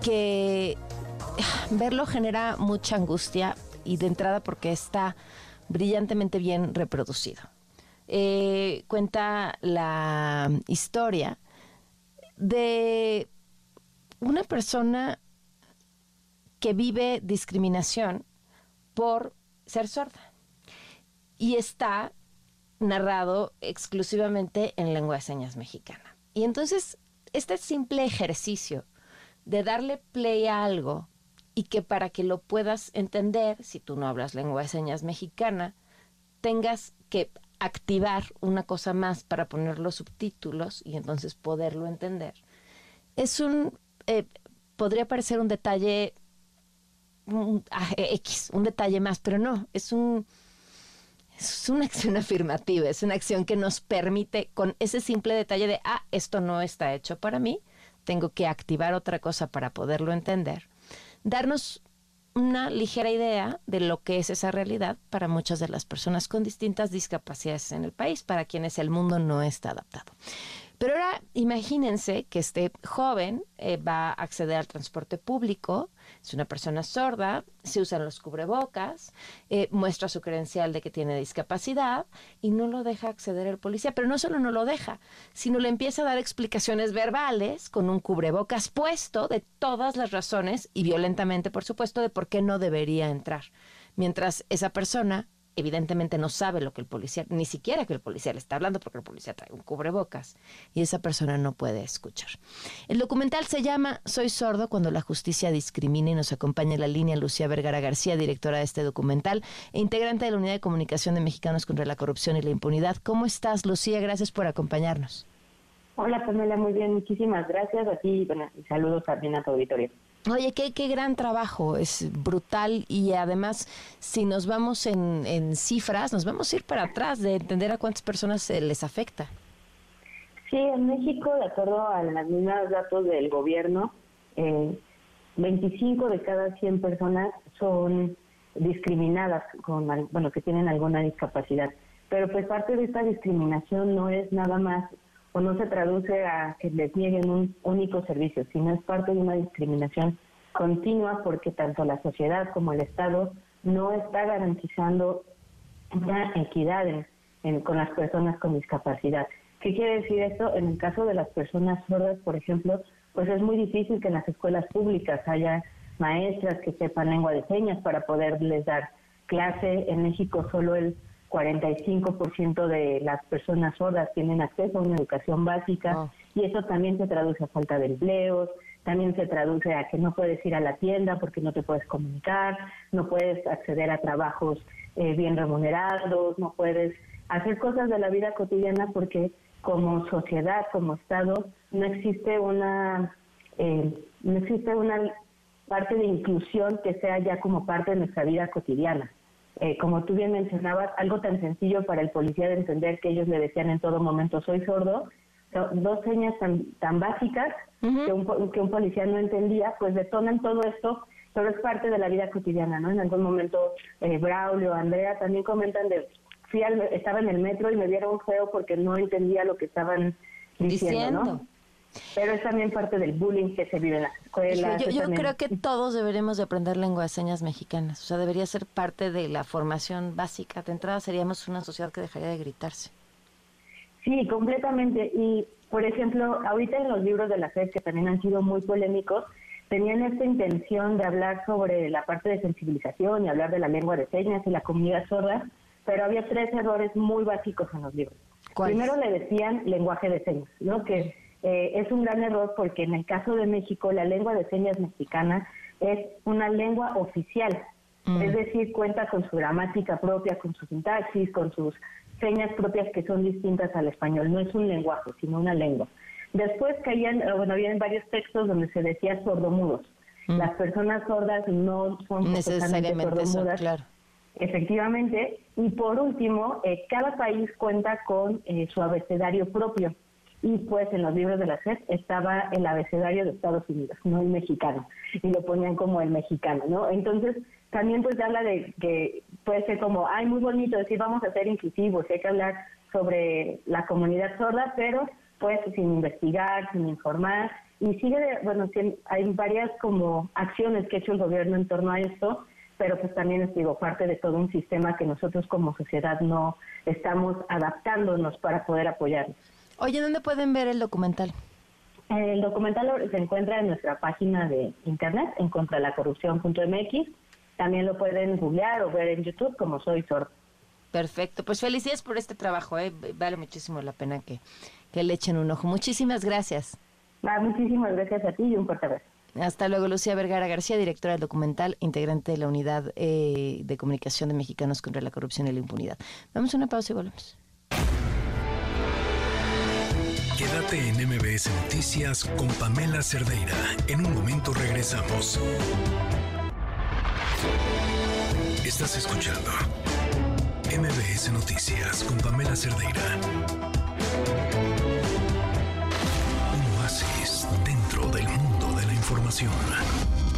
que ah, verlo genera mucha angustia y de entrada porque está brillantemente bien reproducido. Eh, cuenta la historia de una persona que vive discriminación por ser sorda. Y está narrado exclusivamente en lengua de señas mexicana. Y entonces, este simple ejercicio de darle play a algo y que para que lo puedas entender, si tú no hablas lengua de señas mexicana, tengas que activar una cosa más para poner los subtítulos y entonces poderlo entender. Es un, eh, podría parecer un detalle ah, X, un detalle más, pero no, es un, es una acción afirmativa, es una acción que nos permite con ese simple detalle de, ah, esto no está hecho para mí, tengo que activar otra cosa para poderlo entender, darnos una ligera idea de lo que es esa realidad para muchas de las personas con distintas discapacidades en el país, para quienes el mundo no está adaptado. Pero ahora imagínense que este joven eh, va a acceder al transporte público, es una persona sorda, se usan los cubrebocas, eh, muestra su credencial de que tiene discapacidad y no lo deja acceder el policía. Pero no solo no lo deja, sino le empieza a dar explicaciones verbales con un cubrebocas puesto de todas las razones y violentamente, por supuesto, de por qué no debería entrar. Mientras esa persona evidentemente no sabe lo que el policía, ni siquiera que el policía le está hablando porque el policía trae un cubrebocas y esa persona no puede escuchar. El documental se llama Soy sordo cuando la justicia discrimina y nos acompaña en la línea Lucía Vergara García, directora de este documental e integrante de la Unidad de Comunicación de Mexicanos contra la Corrupción y la Impunidad. ¿Cómo estás, Lucía? Gracias por acompañarnos. Hola, Pamela, muy bien, muchísimas gracias a ti y saludos también a tu auditorio. Oye, qué, qué gran trabajo, es brutal y además si nos vamos en, cifras, nos vamos a ir para atrás de entender a cuántas personas les afecta. Sí, en México, de acuerdo a los datos del gobierno, eh, 25 de cada 100 personas son discriminadas con, bueno, que tienen alguna discapacidad. Pero pues parte de esta discriminación no es nada más o no se traduce a que les nieguen un único servicio, sino es parte de una discriminación continua porque tanto la sociedad como el Estado no está garantizando una equidad con las personas con discapacidad. ¿Qué quiere decir esto? En el caso de las personas sordas, por ejemplo, pues es muy difícil que en las escuelas públicas haya maestras que sepan lengua de señas para poderles dar clase. En México solo el 45% de las personas sordas tienen acceso a una educación básica ah. y eso también se traduce a falta de empleos, también se traduce a que no puedes ir a la tienda porque no te puedes comunicar, no puedes acceder a trabajos eh, bien remunerados, no puedes hacer cosas de la vida cotidiana porque como sociedad, como Estado, no existe una, eh, no existe una parte de inclusión que sea ya como parte de nuestra vida cotidiana. Eh, como tú bien mencionabas, algo tan sencillo para el policía de entender que ellos le decían en todo momento soy sordo, dos señas tan, tan básicas que, un, que un policía no entendía, pues detonan todo esto, pero es parte de la vida cotidiana, ¿no? En algún momento eh, Braulio, Andrea también comentan de fui estaba en el metro y me dieron feo porque no entendía lo que estaban diciendo, ¿no? Pero es también parte del bullying que se vive en las escuelas. Yo, creo que todos deberemos de aprender lengua de señas mexicanas. O sea, debería ser parte de la formación básica. De entrada seríamos una sociedad que dejaría de gritarse. Sí, completamente. Y, por ejemplo, ahorita en los libros de la FED, que también han sido muy polémicos, tenían esta intención de hablar sobre la parte de sensibilización y hablar de la lengua de señas y la comunidad sorda, pero había tres errores muy básicos en los libros. Primero le decían lenguaje de señas, ¿no? Que eh, es un gran error porque en el caso de México la lengua de señas mexicana es una lengua oficial, mm. es decir, cuenta con su gramática propia, con su sintaxis, con sus señas propias que son distintas al español, no es un lenguaje, sino una lengua. Después caían, eh, bueno, había varios textos donde se decía sordomudos. Mm. Las personas sordas no son necesariamente sordomudas. claro. Efectivamente. Y por último, eh, cada país cuenta con eh, su abecedario propio. Y pues en los libros de la SED estaba el abecedario de Estados Unidos, no el mexicano. Y lo ponían como el mexicano, ¿no? Entonces, también pues habla de que puede ser como, ay, muy bonito decir vamos a ser inclusivos, hay que hablar sobre la comunidad sorda, pero pues sin investigar, sin informar. Y sigue, bueno, hay varias como acciones que ha hecho el gobierno en torno a esto, pero pues también es digo parte de todo un sistema que nosotros como sociedad no estamos adaptándonos para poder apoyarlos. Oye, ¿dónde pueden ver el documental? El documental se encuentra en nuestra página de internet, en contralacorrupción.mx. También lo pueden googlear o ver en YouTube como Soy Sordo. Perfecto, pues felicidades por este trabajo, ¿eh? vale muchísimo la pena que, que le echen un ojo. Muchísimas gracias. Ah, muchísimas gracias a ti y un fuerte abrazo. Hasta luego, Lucía Vergara García, directora del documental, integrante de la Unidad eh, de Comunicación de Mexicanos contra la Corrupción y la Impunidad. Vamos a una pausa y volvemos. Quédate en MBS Noticias con Pamela Cerdeira. En un momento regresamos. Estás escuchando MBS Noticias con Pamela Cerdeira. Un oasis dentro del mundo información.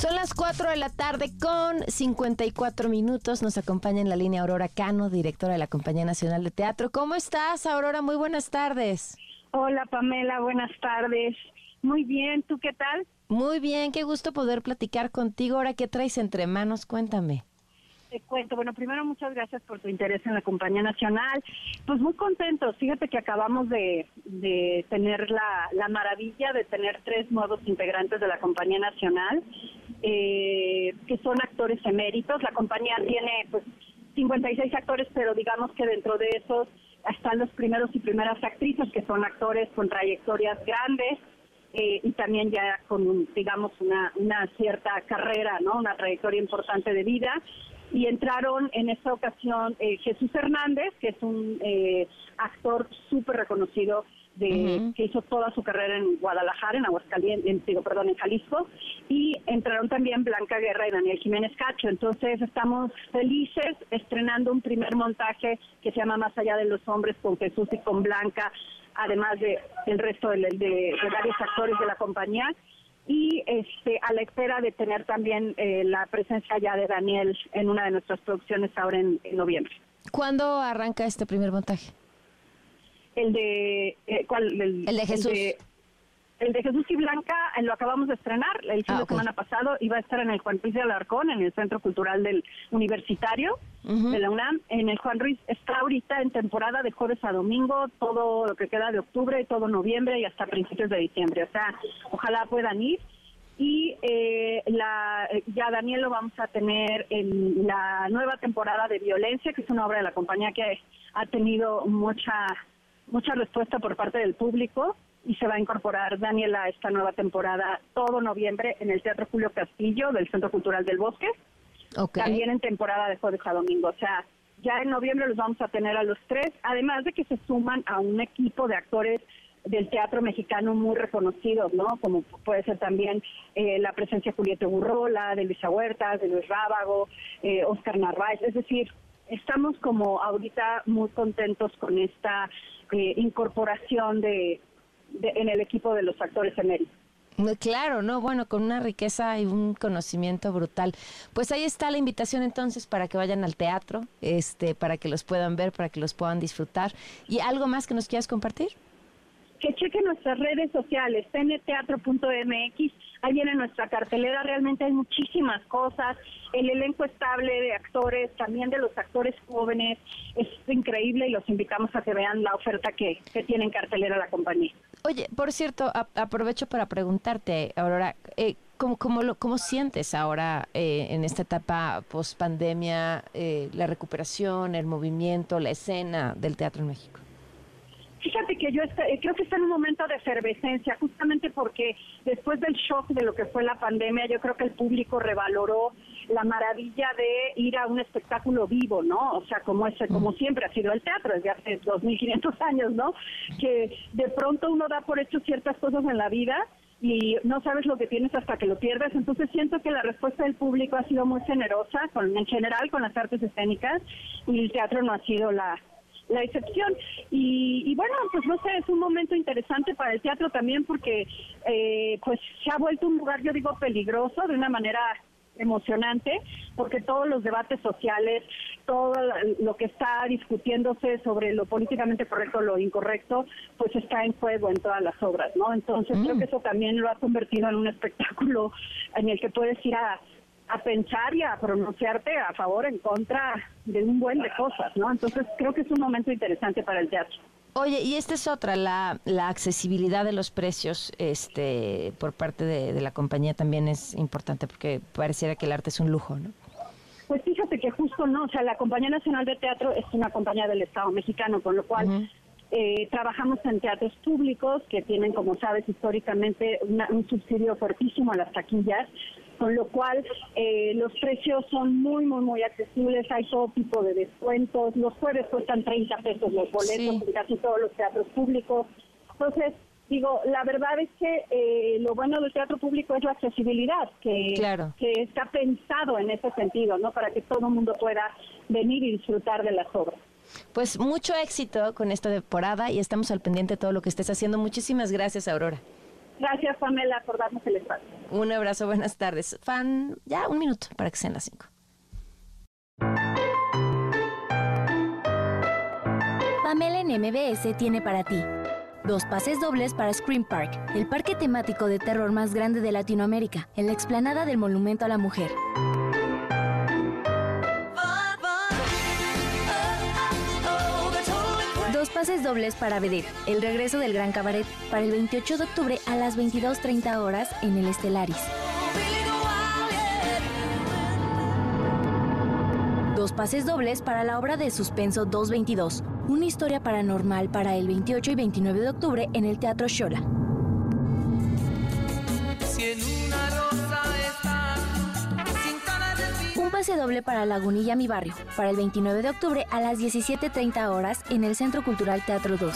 Son las 4 de la tarde con 54 minutos. Nos acompaña en la línea Aurora Cano, directora de la Compañía Nacional de Teatro. ¿Cómo estás, Aurora? Muy buenas tardes. Hola, Pamela. Buenas tardes. Muy bien. ¿Tú qué tal? Muy bien. Qué gusto poder platicar contigo. Ahora, ¿qué traes entre manos? Cuéntame. Te cuento, bueno, primero muchas gracias por tu interés en la compañía nacional. Pues muy contentos, fíjate que acabamos de, tener la, la, maravilla de tener tres nuevos integrantes de la compañía nacional, eh, que son actores eméritos. La compañía tiene pues 56 actores, pero digamos que dentro de esos están los primeros y primeras actrices, que son actores con trayectorias grandes. Eh, y también ya con, digamos, una, una cierta carrera, ¿no? Una trayectoria importante de vida y entraron en esta ocasión eh, Jesús Hernández, que es un eh, actor súper reconocido de, que hizo toda su carrera en Guadalajara, en Aguascalientes, digo, perdón, en Jalisco, y entraron también Blanca Guerra y Daniel Jiménez Cacho. Entonces estamos felices estrenando un primer montaje que se llama Más allá de los hombres con Jesús y con Blanca, además de el resto de, de varios actores de la compañía y este a la espera de tener también eh, la presencia ya de Daniel en una de nuestras producciones ahora en, noviembre. ¿Cuándo arranca este primer montaje? El de eh, ¿cuál? El, de Jesús. El de, Jesús y Blanca eh, lo acabamos de estrenar el fin ah, de semana pasado. Iba a estar en el Juan Ruiz de Alarcón, en el Centro Cultural del Universitario de la UNAM. En el Juan Ruiz está ahorita en temporada de jueves a domingo, todo lo que queda de octubre, todo noviembre y hasta principios de diciembre. O sea, ojalá puedan ir y eh, la, ya Daniel lo vamos a tener en la nueva temporada de Violencia, que es una obra de la compañía que ha tenido mucha mucha respuesta por parte del público y se va a incorporar Daniel a esta nueva temporada todo noviembre en el Teatro Julio Castillo del Centro Cultural del Bosque. También en temporada de jueves a domingo. O sea, ya en noviembre los vamos a tener a los tres, además de que se suman a un equipo de actores del teatro mexicano muy reconocidos, ¿no? Como puede ser también eh, la presencia de Julieta Burrola, de Luisa Huertas, de Luis Rábago, eh, Oscar Narváez, es decir, estamos como ahorita muy contentos con esta eh, incorporación de, en el equipo de los actores eméritos. Claro, no, bueno, con una riqueza y un conocimiento brutal. Pues ahí está la invitación entonces para que vayan al teatro, este, para que los puedan ver, para que los puedan disfrutar. ¿Y algo más que nos quieras compartir? que chequen nuestras redes sociales, cneteatro.mx, ahí viene nuestra cartelera, realmente hay muchísimas cosas, el elenco estable de actores, también de los actores jóvenes, es increíble y los invitamos a que vean la oferta que, que tiene en cartelera la compañía. Oye, por cierto, aprovecho para preguntarte, Aurora, eh, ¿cómo, cómo, lo, ¿cómo sientes ahora eh, en esta etapa post pandemia eh, la recuperación, el movimiento, la escena del teatro en México? Fíjate que yo eh, creo que está en un momento de efervescencia, justamente porque después del shock de lo que fue la pandemia, yo creo que el público revaloró la maravilla de ir a un espectáculo vivo, ¿no? O sea, como ese, como siempre ha sido el teatro desde hace 2.500 años, ¿no? Que de pronto uno da por hecho ciertas cosas en la vida y no sabes lo que tienes hasta que lo pierdes. Entonces siento que la respuesta del público ha sido muy generosa, con, en general con las artes escénicas, y el teatro no ha sido la, la excepción. Y, bueno, pues no sé, es un momento interesante para el teatro también porque eh, pues se ha vuelto un lugar, yo digo, peligroso de una manera emocionante porque todos los debates sociales, todo lo que está discutiéndose sobre lo políticamente correcto o lo incorrecto, pues está en juego en todas las obras, ¿no? Entonces creo mm. que eso también lo ha convertido en un espectáculo en el que puedes ir a a pensar y a pronunciarte a favor, en contra de un buen de cosas, ¿no? Entonces creo que es un momento interesante para el teatro. Oye, y esta es otra, la, la accesibilidad de los precios este, por parte de, la compañía también es importante porque pareciera que el arte es un lujo, ¿no? Pues fíjate que justo no, o sea, la Compañía Nacional de Teatro es una compañía del Estado mexicano, con lo cual eh, trabajamos en teatros públicos que tienen, como sabes, históricamente un subsidio fuertísimo a las taquillas con lo cual eh, los precios son muy, muy, muy accesibles, hay todo tipo de descuentos, los jueves cuestan 30 pesos los boletos en casi todos los teatros públicos. Entonces, digo, la verdad es que eh, lo bueno del teatro público es la accesibilidad, que, que está pensado en ese sentido, ¿no? Para que todo el mundo pueda venir y disfrutar de las obras. Pues mucho éxito con esta temporada y estamos al pendiente de todo lo que estés haciendo. Muchísimas gracias, Aurora. Gracias, Pamela, por darnos el espacio. Un abrazo, buenas tardes. Fan, ya un minuto para que sean las cinco. Pamela en MBS tiene para ti dos pases dobles para Scream Park, el parque temático de terror más grande de Latinoamérica, en la explanada del Monumento a la Mujer. Pases dobles para Vedette, el regreso del Gran Cabaret, para el 28 de octubre a las 22.30 horas en el Estelaris. Dos pases dobles para la obra de suspenso 222, una historia paranormal para el 28 y 29 de octubre en el Teatro Shola. Pase doble para Lagunilla Mi Barrio, para el 29 de octubre a las 17.30 horas en el Centro Cultural Teatro 2.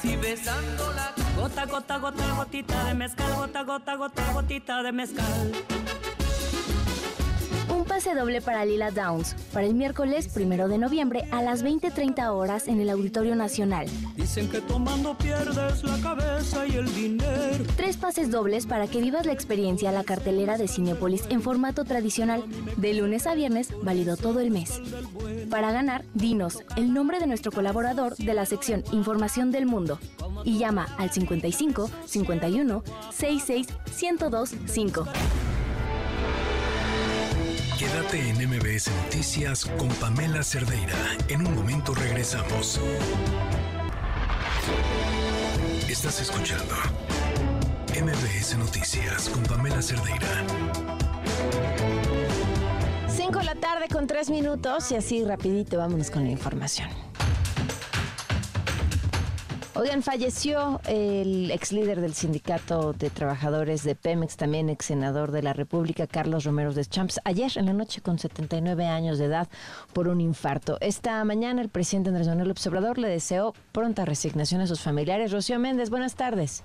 Si besando la gota, gota, gota, gotita de mezcal, gota, gota, gota, gotita de mezcal pase doble para Lila Downs, para el miércoles primero de noviembre a las 20.30 horas en el Auditorio Nacional. Dicen que tomando pierdes la cabeza y el dinero. Tres pases dobles para que vivas la experiencia a la cartelera de Cinepolis en formato tradicional, de lunes a viernes, válido todo el mes. Para ganar, dinos el nombre de nuestro colaborador de la sección Información del Mundo y llama al 55 51 66 1025. 5. Quédate en MBS Noticias con Pamela Cerdeira. En un momento regresamos. Estás escuchando MBS Noticias con Pamela Cerdeira. 5 de la tarde con 3 minutos y así rapidito vámonos con la información. Oigan, falleció el ex líder del sindicato de trabajadores de Pemex, también ex senador de la República, Carlos Romero de Champs, ayer en la noche con 79 años de edad por un infarto. Esta mañana el presidente Andrés Manuel Observador le deseó pronta resignación a sus familiares. Rocío Méndez, buenas tardes.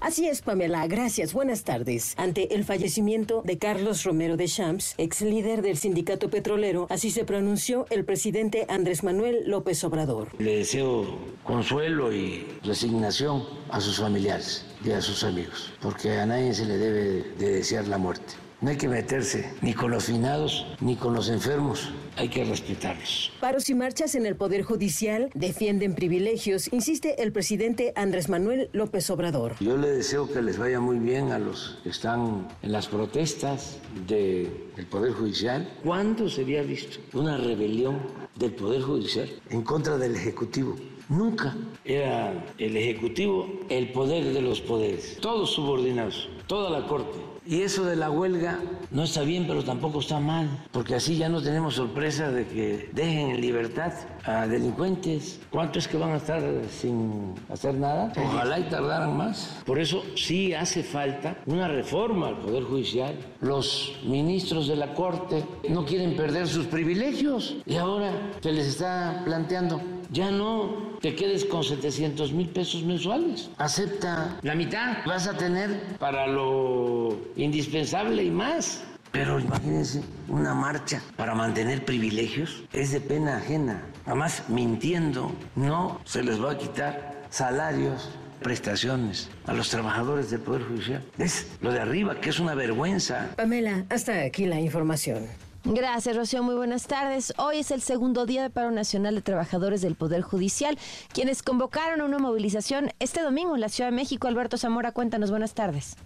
Así es, Pamela. Gracias. Buenas tardes. Ante el fallecimiento de Carlos Romero de Champs, ex líder del sindicato petrolero, así se pronunció el presidente Andrés Manuel López Obrador. Le deseo consuelo y resignación a sus familiares y a sus amigos, porque a nadie se le debe de desear la muerte. No hay que meterse ni con los finados ni con los enfermos. Hay que respetarlos. Paros y marchas en el Poder Judicial defienden privilegios, insiste el presidente Andrés Manuel López Obrador. Yo le deseo que les vaya muy bien a los que están en las protestas del Poder Judicial. ¿Cuándo se había visto una rebelión del Poder Judicial en contra del Ejecutivo? Nunca era el Ejecutivo el poder de los poderes, todos subordinados, toda la Corte y eso de la huelga no está bien, pero tampoco está mal, porque así ya no tenemos sorpresa de que dejen en libertad a delincuentes. ¿Cuánto es que van a estar sin hacer nada? Ojalá y tardaran más. Por eso sí hace falta una reforma al Poder Judicial. Los ministros de la Corte no quieren perder sus privilegios y ahora se les está planteando ya no te quedes con 700 mil pesos mensuales. Acepta la mitad. Vas a tener para lo indispensable y más. Pero imagínense, una marcha para mantener privilegios es de pena ajena. Además, mintiendo, no se les va a quitar salarios, prestaciones a los trabajadores del Poder Judicial. Es lo de arriba, que es una vergüenza. Pamela, hasta aquí la información. Gracias, Rocío. Muy buenas tardes. Hoy es el segundo día de paro nacional de trabajadores del Poder Judicial, quienes convocaron a una movilización este domingo en la Ciudad de México. Alberto Zamora, cuéntanos. Buenas tardes.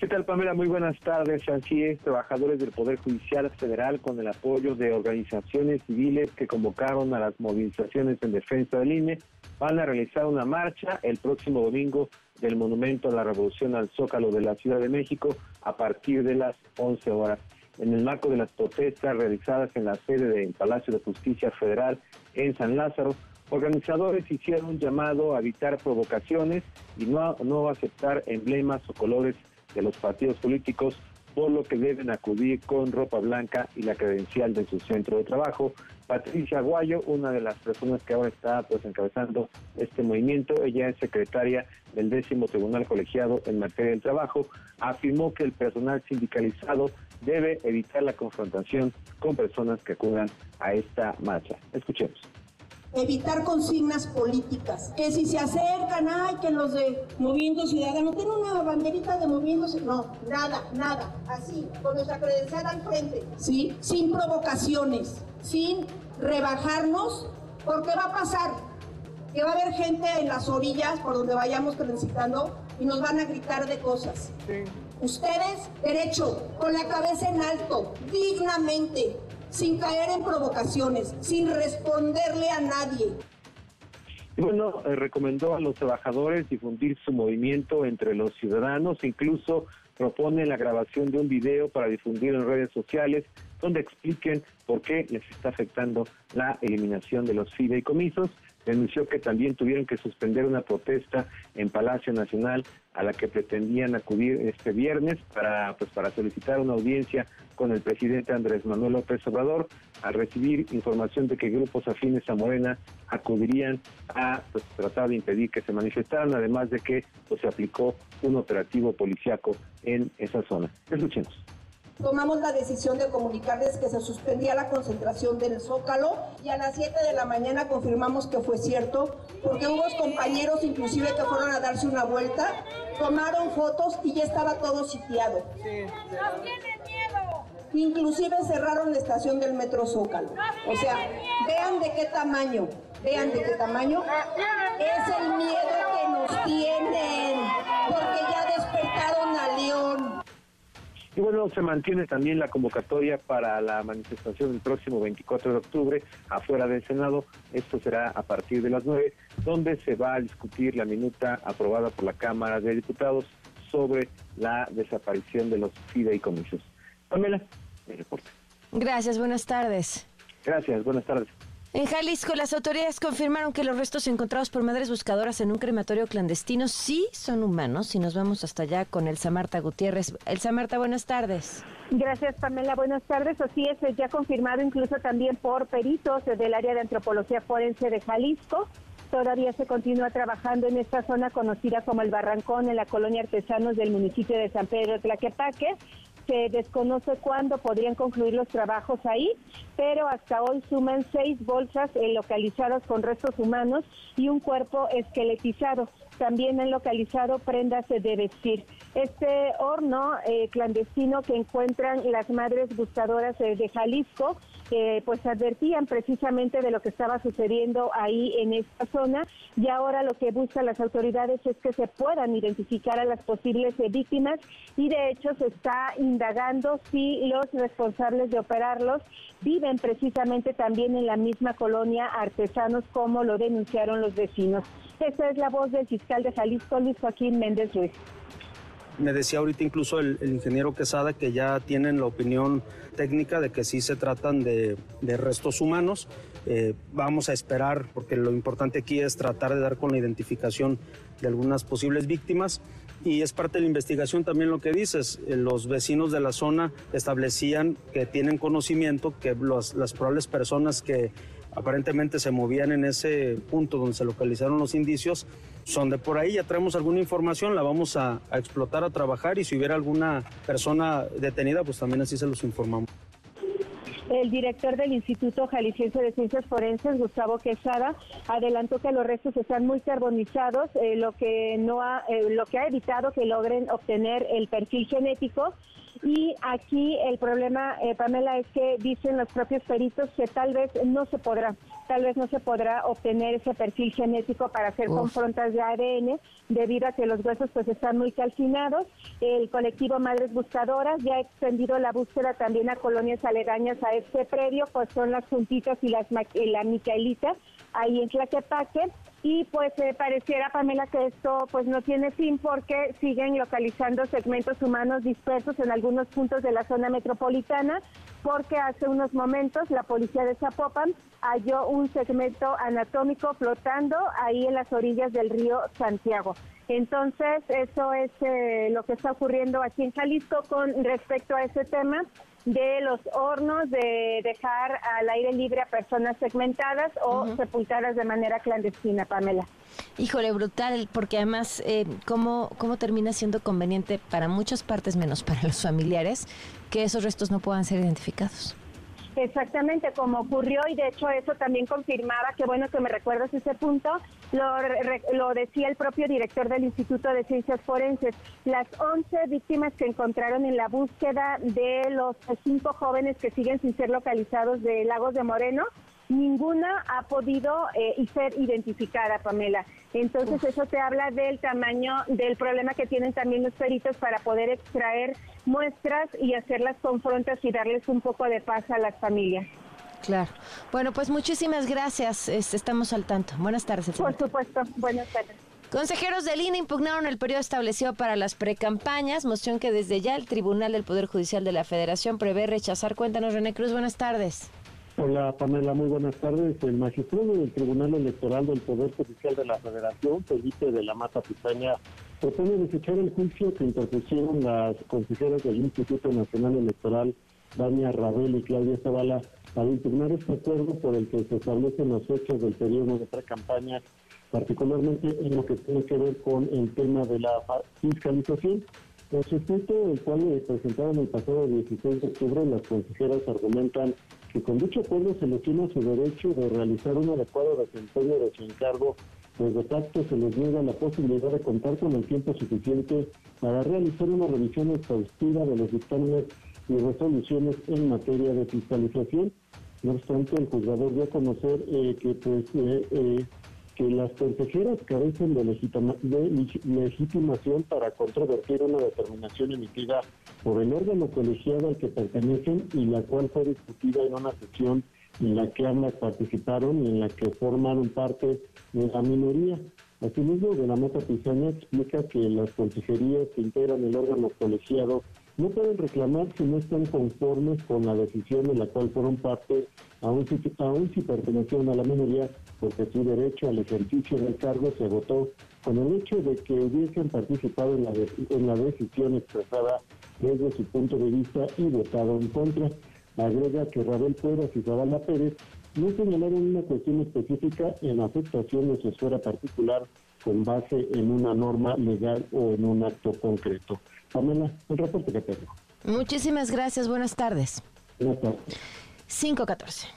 ¿Qué tal, Pamela? Muy buenas tardes. Así es, trabajadores del Poder Judicial Federal con el apoyo de organizaciones civiles que convocaron a las movilizaciones en defensa del INE van a realizar una marcha el próximo domingo del Monumento a la Revolución al Zócalo de la Ciudad de México a partir de las 11 horas en el marco de las protestas realizadas en la sede del Palacio de Justicia Federal en San Lázaro, organizadores hicieron un llamado a evitar provocaciones y no, no aceptar emblemas o colores de los partidos políticos, por lo que deben acudir con ropa blanca y la credencial de su centro de trabajo. Patricia Aguayo, una de las personas que ahora está pues encabezando este movimiento, ella es secretaria del décimo Tribunal Colegiado en materia del trabajo, afirmó que el personal sindicalizado debe evitar la confrontación con personas que acudan a esta marcha. Escuchemos evitar consignas políticas. Que si se acercan, ay, que los de Movimiento Ciudadano tienen una banderita de Movimiento No, nada, nada. Así, con nuestra credencial al frente, ¿sí? Sin provocaciones, sin rebajarnos, porque va a pasar que va a haber gente en las orillas por donde vayamos transitando y nos van a gritar de cosas. Sí. Ustedes, derecho, con la cabeza en alto, dignamente, sin caer en provocaciones, sin responderle a nadie. Bueno, eh, recomendó a los trabajadores difundir su movimiento entre los ciudadanos, incluso propone la grabación de un video para difundir en redes sociales donde expliquen por qué les está afectando la eliminación de los fideicomisos. Denunció que también tuvieron que suspender una protesta en Palacio Nacional a la que pretendían acudir este viernes para pues para solicitar una audiencia con el presidente Andrés Manuel López Obrador al recibir información de que grupos afines a Morena acudirían a pues, tratar de impedir que se manifestaran, además de que pues, se aplicó un operativo policiaco en esa zona. Escuchemos tomamos la decisión de comunicarles que se suspendía la concentración del Zócalo y a las 7 de la mañana confirmamos que fue cierto, porque hubo compañeros inclusive que fueron a darse una vuelta, tomaron fotos y ya estaba todo sitiado. Inclusive cerraron la estación del metro Zócalo. O sea, vean de qué tamaño, vean de qué tamaño es el miedo que nos tienen, Y bueno, se mantiene también la convocatoria para la manifestación el próximo 24 de octubre afuera del Senado. Esto será a partir de las 9, donde se va a discutir la minuta aprobada por la Cámara de Diputados sobre la desaparición de los fideicomisos. Pamela, el reporte. Gracias, buenas tardes. Gracias, buenas tardes. En Jalisco, las autoridades confirmaron que los restos encontrados por madres buscadoras en un crematorio clandestino sí son humanos. Y nos vamos hasta allá con Elsa Marta Gutiérrez. Elsa Marta, buenas tardes. Gracias, Pamela. Buenas tardes. Así es, ya confirmado incluso también por peritos del área de antropología forense de Jalisco. Todavía se continúa trabajando en esta zona conocida como el Barrancón, en la colonia Artesanos del municipio de San Pedro Tlaquepaque. Se desconoce cuándo podrían concluir los trabajos ahí, pero hasta hoy suman seis bolsas eh, localizadas con restos humanos y un cuerpo esqueletizado. También han localizado prendas de vestir. Este horno eh, clandestino que encuentran las madres buscadoras eh, de Jalisco pues advertían precisamente de lo que estaba sucediendo ahí en esta zona y ahora lo que buscan las autoridades es que se puedan identificar a las posibles eh, víctimas y de hecho se está indagando si los responsables de operarlos viven precisamente también en la misma colonia artesanos como lo denunciaron los vecinos. Esta es la voz del fiscal de Jalisco, Luis Joaquín Méndez Ruiz. Me decía ahorita incluso el, ingeniero Quesada que ya tienen la opinión técnica de que sí se tratan de, restos humanos. Eh, vamos a esperar, porque lo importante aquí es tratar de dar con la identificación de algunas posibles víctimas. Y es parte de la investigación también lo que dices. Eh, los vecinos de la zona establecían que tienen conocimiento que las probables personas que aparentemente se movían en ese punto donde se localizaron los indicios, son de por ahí, ya traemos alguna información, la vamos a, explotar, a trabajar y si hubiera alguna persona detenida, pues también así se los informamos. El director del Instituto Jalisciense de Ciencias Forenses, Gustavo Quesada, adelantó que los restos están muy carbonizados, eh, lo que no ha, eh, lo que ha evitado que logren obtener el perfil genético y aquí el problema, eh, Pamela, es que dicen los propios peritos que tal vez no se podrá, tal vez no se podrá obtener ese perfil genético para hacer confrontas de ADN debido a que los huesos pues están muy calcinados. El colectivo Madres Buscadoras ya ha extendido la búsqueda también a colonias aledañas a este predio, pues son las juntitas y las la Micaelita ahí en Tlaquepaque y pues eh, pareciera Pamela que esto pues no tiene fin porque siguen localizando segmentos humanos dispersos en algunos puntos de la zona metropolitana porque hace unos momentos la policía de Zapopan halló un segmento anatómico flotando ahí en las orillas del río Santiago. Entonces, eso es eh, lo que está ocurriendo aquí en Jalisco con respecto a ese tema de los hornos, de dejar al aire libre a personas segmentadas o sepultadas de manera clandestina, Pamela. Híjole, brutal, porque además, eh, ¿cómo, ¿cómo termina siendo conveniente para muchas partes, menos para los familiares, que esos restos no puedan ser identificados? Exactamente, como ocurrió y de hecho eso también confirmaba, que bueno que me recuerdas ese punto, lo, lo decía el propio director del Instituto de Ciencias Forenses, las 11 víctimas que encontraron en la búsqueda de los cinco jóvenes que siguen sin ser localizados de Lagos de Moreno, ninguna ha podido eh, ser identificada, Pamela. Entonces eso te habla del tamaño del problema que tienen también los peritos para poder extraer muestras y hacer las confrontas y darles un poco de paz a las familias. Claro. Bueno, pues muchísimas gracias. Estamos al tanto. Buenas tardes. Por supuesto. Buenas tardes. Consejeros del INE impugnaron el periodo establecido para las precampañas, moción que desde ya el Tribunal del Poder Judicial de la Federación prevé rechazar. Cuéntanos, René Cruz, buenas tardes. Hola Pamela, muy buenas tardes. El magistrado del Tribunal Electoral del Poder Judicial de la Federación, Felipe de la Mata Pizaña, propone desechar el juicio que interpusieron las consejeras del Instituto Nacional Electoral, Dania Rabel y Claudia Zavala, para impugnar este acuerdo por el que se establecen los hechos del periodo de pre-campaña, particularmente en lo que tiene que ver con el tema de la fiscalización. El sustituto, el cual presentaron el pasado 16 de octubre, las consejeras argumentan que con dicho acuerdo se lesiona su derecho de realizar un adecuado desempeño de su encargo, pues de facto se les niega la posibilidad de contar con el tiempo suficiente para realizar una revisión exhaustiva de los dictámenes y resoluciones en materia de fiscalización. No obstante, el juzgador dio a conocer eh, que pues eh, eh, que las consejeras carecen de, legitimación para controvertir una determinación emitida por el órgano colegiado al que pertenecen y la cual fue discutida en una sesión en la que ambas participaron y en la que formaron parte de la minoría. Asimismo, de la Mata Pizaña explica que las consejerías que integran el órgano colegiado no pueden reclamar si no están conformes con la decisión de la cual fueron parte, aun si, aun si pertenecieron a la minoría, porque su derecho al ejercicio del cargo se votó con el hecho de que hubiesen participado en la, en la decisión expresada desde su punto de vista y votado en contra. Agrega que Rabel Cuevas y Zavala Pérez no señalaron una cuestión específica en afectación de su esfera particular con base en una norma legal o en un acto concreto. Pamela, el reporte que tengo. Muchísimas gracias, buenas tardes. Buenas tardes. 514.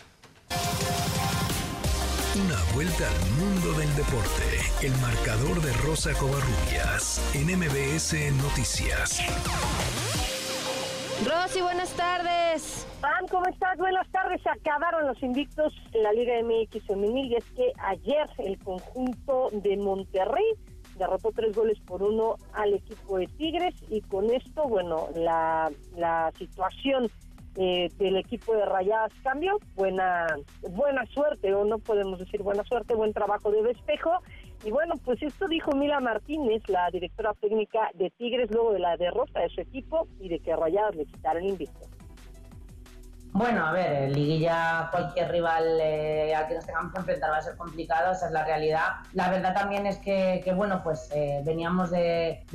Una vuelta al mundo del deporte. El marcador de Rosa Covarrubias en MBS Noticias. Rosy, buenas tardes. Pam, ¿cómo estás? Buenas tardes. Se acabaron los invictos en la Liga MX femenil y es que ayer el conjunto de Monterrey derrotó tres goles por uno al equipo de Tigres y con esto, bueno, la, la situación eh, del equipo de Rayadas cambió. Buena, buena suerte, o no podemos decir buena suerte, buen trabajo de despejo. Y bueno, pues esto dijo Mila Martínez, la directora técnica de Tigres, luego de la derrota de su equipo y de que Rayadas le quitaron el invicto. Bueno, a ver, liguilla cualquier rival eh, al que nos tengamos que enfrentar va a ser complicado, esa es la realidad. La verdad también es que, bueno, pues eh, veníamos de,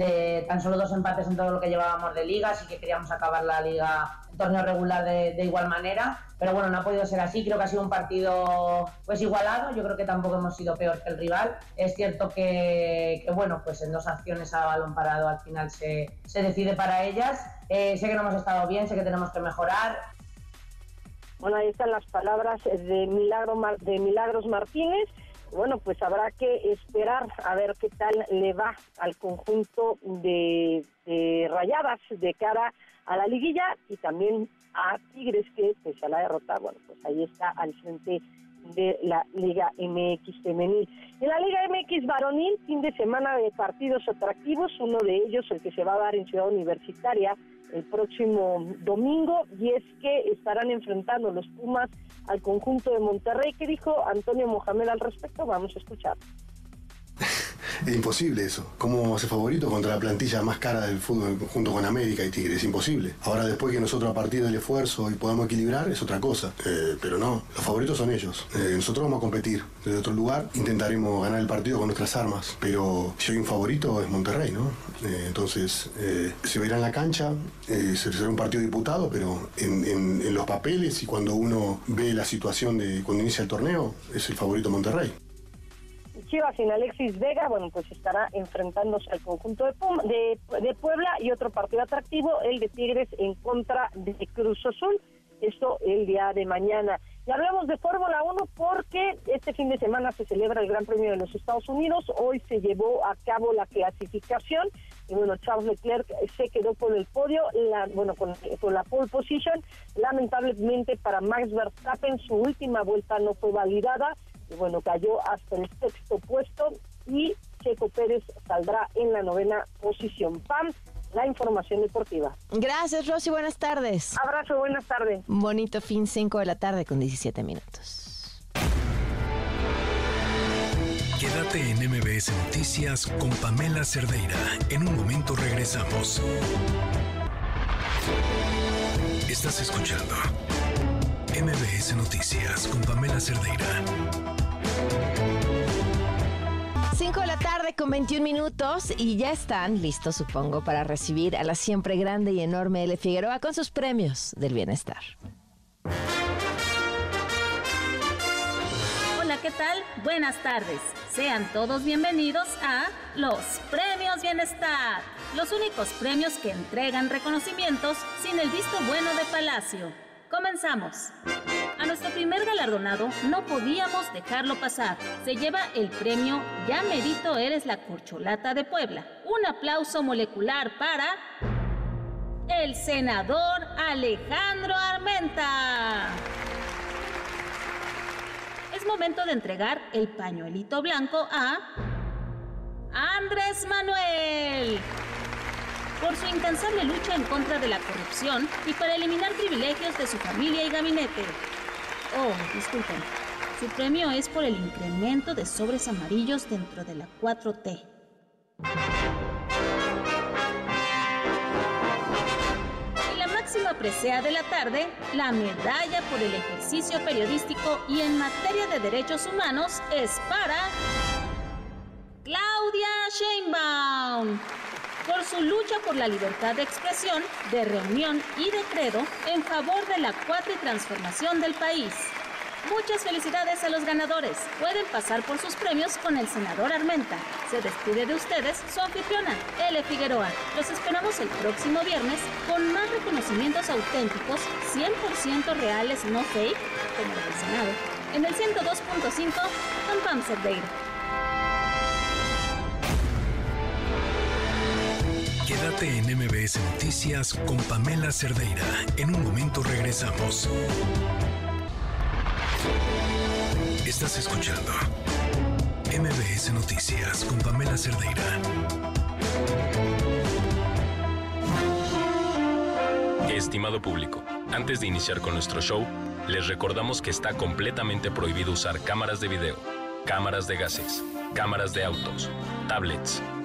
tan solo dos empates en todo lo que llevábamos de liga, así que queríamos acabar la liga, el torneo regular de, igual manera, pero bueno, no ha podido ser así, creo que ha sido un partido pues igualado, yo creo que tampoco hemos sido peor que el rival. Es cierto que, bueno, pues en dos acciones a balón parado al final se, se decide para ellas. Eh, sé que no hemos estado bien, sé que tenemos que mejorar. Bueno, ahí están las palabras de, Milagro, de Milagros Martínez. Bueno, pues habrá que esperar a ver qué tal le va al conjunto de, Rayadas de cara a la liguilla y también a Tigres que pese a la derrota, bueno, pues ahí está al frente de la Liga MX femenil. En la Liga MX varonil, fin de semana de partidos atractivos, uno de ellos el que se va a dar en Ciudad Universitaria el próximo domingo y es que estarán enfrentando los Pumas al conjunto de Monterrey. ¿Qué dijo Antonio Mohamed al respecto? Vamos a escuchar. Es imposible eso. ¿Cómo ser favoritos contra la plantilla más cara del fútbol junto con América y Tigre? Es imposible. Ahora después que nosotros a partir del esfuerzo y podamos equilibrar es otra cosa. Eh, pero no, los favoritos son ellos. Eh, nosotros vamos a competir desde otro lugar. Intentaremos ganar el partido con nuestras armas. Pero si hay un favorito es Monterrey, ¿no? Eh, entonces se verá en la cancha, será un partido diputado, pero en, en los papeles y cuando uno ve la situación de cuando inicia el torneo, es el favorito Monterrey. Chivas sin Alexis Vega, bueno, pues estará enfrentándose al conjunto de, de, Puebla y otro partido atractivo, el de Tigres en contra de Cruz Azul. Esto el día de mañana. Y hablamos de Fórmula 1 porque este fin de semana se celebra el Gran Premio de los Estados Unidos. Hoy se llevó a cabo la clasificación y bueno, Charles Leclerc se quedó con el podio, la, bueno, con, la pole position. Lamentablemente para Max Verstappen su última vuelta no fue validada y bueno, cayó hasta el sexto puesto y Checo Pérez saldrá en la novena posición. PAM, la información deportiva. Gracias, Rosy. Buenas tardes. Abrazo, buenas tardes. bonito fin, 5 de la tarde con 17 minutos. Quédate en MBS Noticias con Pamela Cerdeira. En un momento regresamos. Estás escuchando MBS Noticias con Pamela Cerdeira. 5 de la tarde con 21 minutos y ya están listos, supongo, para recibir a la siempre grande y enorme L. Figueroa con sus premios del bienestar. Hola, ¿qué tal? Buenas tardes. Sean todos bienvenidos a los Premios Bienestar, los únicos premios que entregan reconocimientos sin el visto bueno de Palacio. Comenzamos. A nuestro primer galardonado no podíamos dejarlo pasar. Se lleva el premio Ya Merito Eres la Corcholata de Puebla. Un aplauso molecular para el senador Alejandro Armenta. Es momento de entregar el pañuelito blanco a Andrés Manuel por su incansable lucha en contra de la corrupción y para eliminar privilegios de su familia y gabinete. Oh, disculpen. Su premio es por el incremento de sobres amarillos dentro de la 4T. Y la máxima presea de la tarde, la medalla por el ejercicio periodístico y en materia de derechos humanos es para Claudia Sheinbaum por su lucha por la libertad de expresión, de reunión y de credo en favor de la cuatro transformación del país. Muchas felicidades a los ganadores. Pueden pasar por sus premios con el senador Armenta. Se despide de ustedes su anfitriona, L. Figueroa. Los esperamos el próximo viernes con más reconocimientos auténticos, 100% reales, no fake, como el Senado, en el 102.5 con Pam Cerdeira. Quédate en MBS Noticias con Pamela Cerdeira. En un momento regresamos. Estás escuchando MBS Noticias con Pamela Cerdeira. Estimado público, antes de iniciar con nuestro show, les recordamos que está completamente prohibido usar cámaras de video, cámaras de gases, cámaras de autos, tablets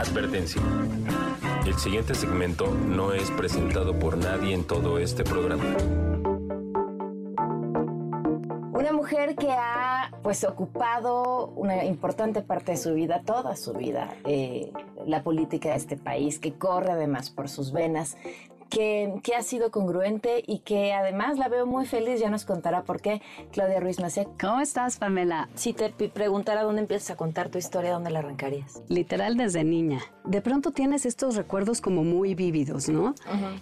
Advertencia. El siguiente segmento no es presentado por nadie en todo este programa. Una mujer que ha pues ocupado una importante parte de su vida, toda su vida, eh, la política de este país, que corre además por sus venas, que, ha sido congruente y que además la veo muy feliz, ya nos contará por qué, Claudia Ruiz Macé. ¿Cómo estás, Pamela? Si te preguntara dónde empiezas a contar tu historia, ¿dónde la arrancarías? Literal desde niña. De pronto tienes estos recuerdos como muy vívidos, ¿no?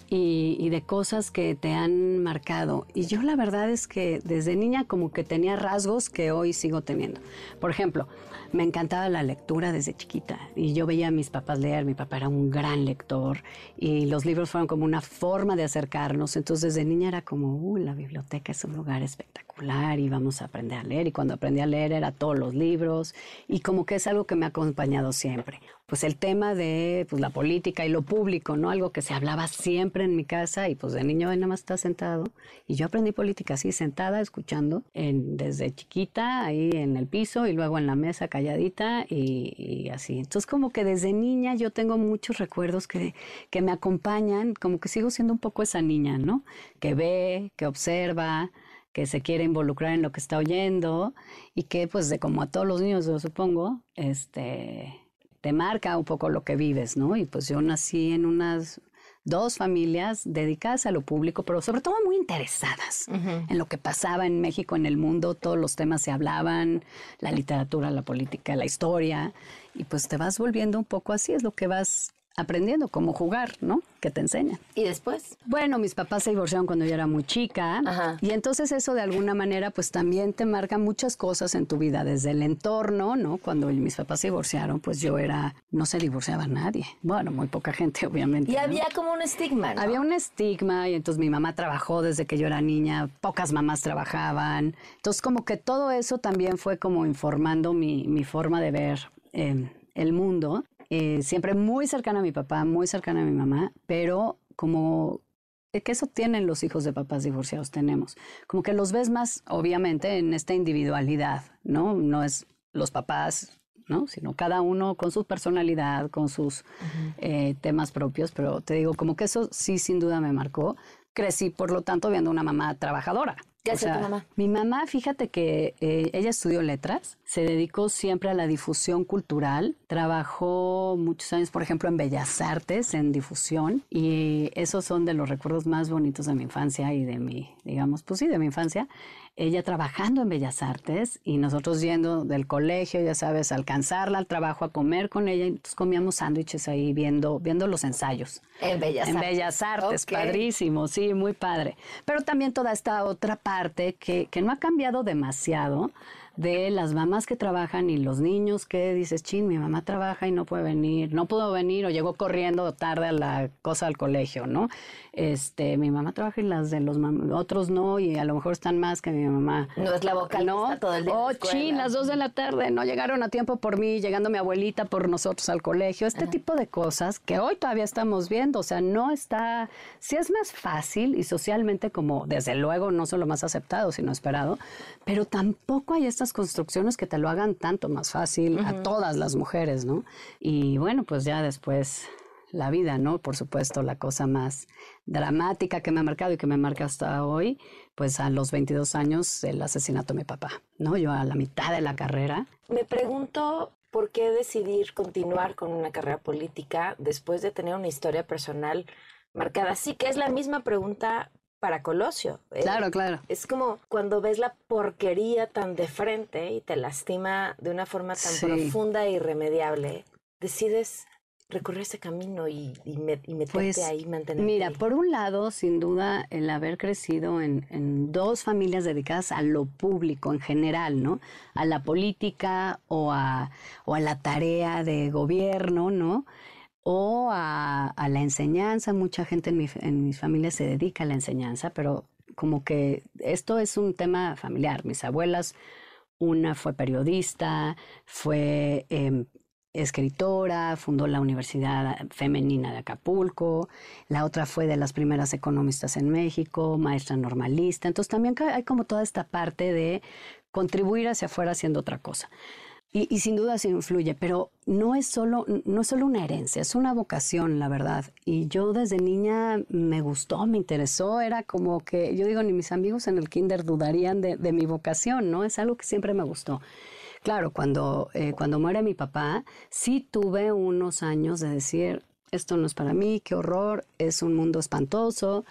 y, y de cosas que te han marcado. Y yo la verdad es que desde niña como que tenía rasgos que hoy sigo teniendo. Por ejemplo, me encantaba la lectura desde chiquita y yo veía a mis papás leer, mi papá era un gran lector y los libros fueron como una forma de acercarnos, entonces desde niña era como, uh, la biblioteca es un lugar espectacular y vamos a aprender a leer y cuando aprendí a leer era todos los libros y como que es algo que me ha acompañado siempre pues el tema de pues, la política y lo público, ¿no? Algo que se hablaba siempre en mi casa y pues de niño nada más está sentado. Y yo aprendí política así, sentada, escuchando, en, desde chiquita, ahí en el piso y luego en la mesa calladita y, así. Entonces como que desde niña yo tengo muchos recuerdos que, que me acompañan, como que sigo siendo un poco esa niña, ¿no? Que ve, que observa, que se quiere involucrar en lo que está oyendo y que pues de como a todos los niños yo supongo, este te marca un poco lo que vives, ¿no? Y pues yo nací en unas dos familias dedicadas a lo público, pero sobre todo muy interesadas en lo que pasaba en México, en el mundo, todos los temas se hablaban, la literatura, la política, la historia, y pues te vas volviendo un poco así, es lo que vas aprendiendo cómo jugar, ¿no? Que te enseñan. ¿Y después? Bueno, mis papás se divorciaron cuando yo era muy chica. Y entonces eso de alguna manera pues también te marca muchas cosas en tu vida, desde el entorno, ¿no? Cuando mis papás se divorciaron, pues yo era, no se divorciaba nadie. Bueno, muy poca gente, obviamente. Y había como un estigma, ¿no? Había un estigma y entonces mi mamá trabajó desde que yo era niña, pocas mamás trabajaban. Entonces como que todo eso también fue como informando mi, mi forma de ver eh, el mundo. Eh, siempre muy cercana a mi papá, muy cercana a mi mamá, pero como que eso tienen los hijos de papás divorciados, tenemos. Como que los ves más, obviamente, en esta individualidad, ¿no? No es los papás, ¿no? Sino cada uno con su personalidad, con sus eh, temas propios, pero te digo, como que eso sí, sin duda me marcó. Crecí, por lo tanto, viendo una mamá trabajadora. ¿Qué hace tu mamá? Mi mamá, fíjate que eh, ella estudió letras, se dedicó siempre a la difusión cultural, trabajó muchos años, por ejemplo, en Bellas Artes, en difusión, y esos son de los recuerdos más bonitos de mi infancia y de mi, digamos, pues sí, de mi infancia ella trabajando en Bellas Artes y nosotros yendo del colegio, ya sabes, a alcanzarla al trabajo, a comer con ella. Entonces comíamos sándwiches ahí viendo, viendo los ensayos. En Bellas en Artes. Bellas Artes, padrísimo, sí, muy padre. Pero también toda esta otra parte que, que no ha cambiado demasiado de las mamás que trabajan y los niños que dices, chin, mi mamá trabaja y no puede venir, no pudo venir o llegó corriendo tarde a la cosa al colegio, ¿no? Este, mi mamá trabaja y las de los otros no y a lo mejor están más que mi mamá. No es la vocal no. todo el día. Oh, chin, las dos de la tarde, no llegaron a tiempo por mí, llegando mi abuelita por nosotros al colegio, este tipo de cosas que hoy todavía estamos viendo, o sea, no está, sí es más fácil y socialmente como, desde luego, no solo más aceptado, sino esperado, pero tampoco hay estas construcciones que te lo hagan tanto más fácil a todas las mujeres, ¿no? Y bueno, pues ya después la vida, ¿no? Por supuesto, la cosa más dramática que me ha marcado y que me marca hasta hoy, pues a los 22 años el asesinato de mi papá, ¿no? Yo a la mitad de la carrera. Me pregunto por qué decidir continuar con una carrera política después de tener una historia personal marcada. Sí que es la misma pregunta para Colosio. Eh, claro, claro. Es como cuando ves la porquería tan de frente y te lastima de una forma tan profunda e irremediable, decides recorrer ese camino y, y, meterte pues, ahí, mantenerte Mira, por un lado, sin duda, el haber crecido en, en, dos familias dedicadas a lo público en general, ¿no? A la política o a, o a la tarea de gobierno, ¿no? O a, la enseñanza. Mucha gente en mi, en mi familia se dedica a la enseñanza, pero como que esto es un tema familiar. Mis abuelas, una fue periodista, fue em, escritora, fundó la Universidad Femenina de Acapulco, la otra fue de las primeras economistas en México, maestra normalista. Entonces también hay como toda esta parte de contribuir hacia afuera haciendo otra cosa. Y, sin duda se influye, pero no es, solo, no es solo una herencia, es una vocación, la verdad. Y yo desde niña me gustó, me interesó, era como que, yo digo, ni mis amigos en el kinder dudarían de, mi vocación, ¿no? Es algo que siempre me gustó. Claro, cuando, eh, cuando muere mi papá, sí tuve unos años de decir, esto no es para mí, qué horror, es un mundo espantoso.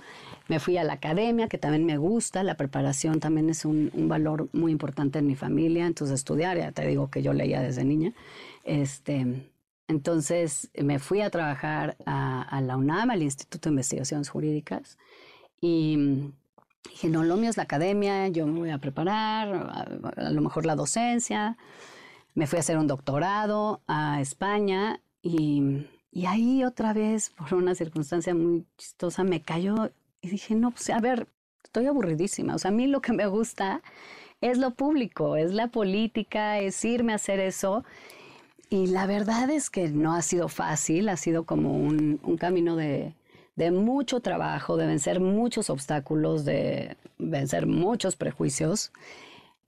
Me fui a la academia, que también me gusta, la preparación también es un, valor muy importante en mi familia, entonces estudiar, ya te digo que yo leía desde niña. Este, entonces me fui a trabajar a, la UNAM, al Instituto de Investigaciones Jurídicas, y dije, no, lo mío es la academia, yo me voy a preparar, a, a lo mejor la docencia. Me fui a hacer un doctorado a España y y ahí otra vez, por una circunstancia muy chistosa, me cayó y dije, no, pues a ver, estoy aburridísima. O sea, a mí lo que me gusta es lo público, es la política, es irme a hacer eso. Y la verdad es que no ha sido fácil, ha sido como un, camino de, de mucho trabajo, de vencer muchos obstáculos, de vencer muchos prejuicios.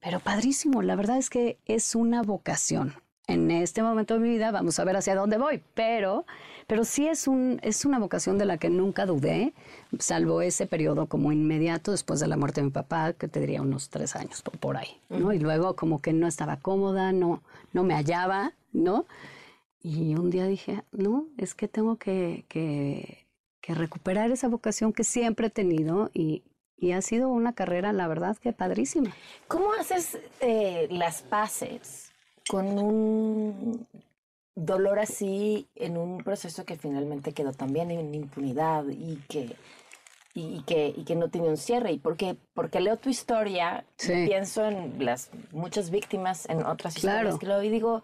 Pero padrísimo, la verdad es que es una vocación en este momento de mi vida, vamos a ver hacia dónde voy, pero, pero sí es, un, es una vocación de la que nunca dudé, salvo ese periodo como inmediato después de la muerte de mi papá, que te diría unos tres años por, ahí, ¿no? Y luego como que no estaba cómoda, no, no me hallaba, ¿no? Y un día dije, no, es que tengo que, que, recuperar esa vocación que siempre he tenido y, y ha sido una carrera, la verdad, que padrísima. ¿Cómo haces eh, las paces con un dolor así en un proceso que finalmente quedó también en impunidad y que y, que, y que no tiene un cierre. Y porque, porque leo tu historia y pienso en las muchas víctimas en otras historias que leo y digo,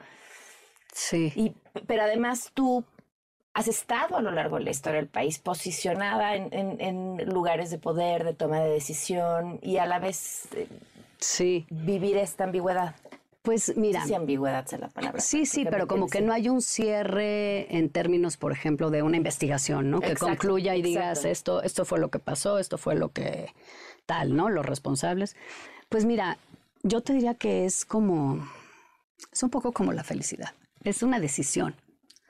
sí. Y, pero además tú has estado a lo largo de la historia del país posicionada en, en, lugares de poder, de toma de decisión y a la vez eh, sí. vivir esta ambigüedad. Pues mira. Sí, ambigüedad es la palabra. Sí, sí, pero como que no hay un cierre en términos, por ejemplo, de una investigación, ¿no? que concluya y digas esto, esto fue lo que pasó, esto fue lo que tal, ¿no? Los responsables. Pues mira, yo te diría que es como, es un poco como la felicidad. Es una decisión.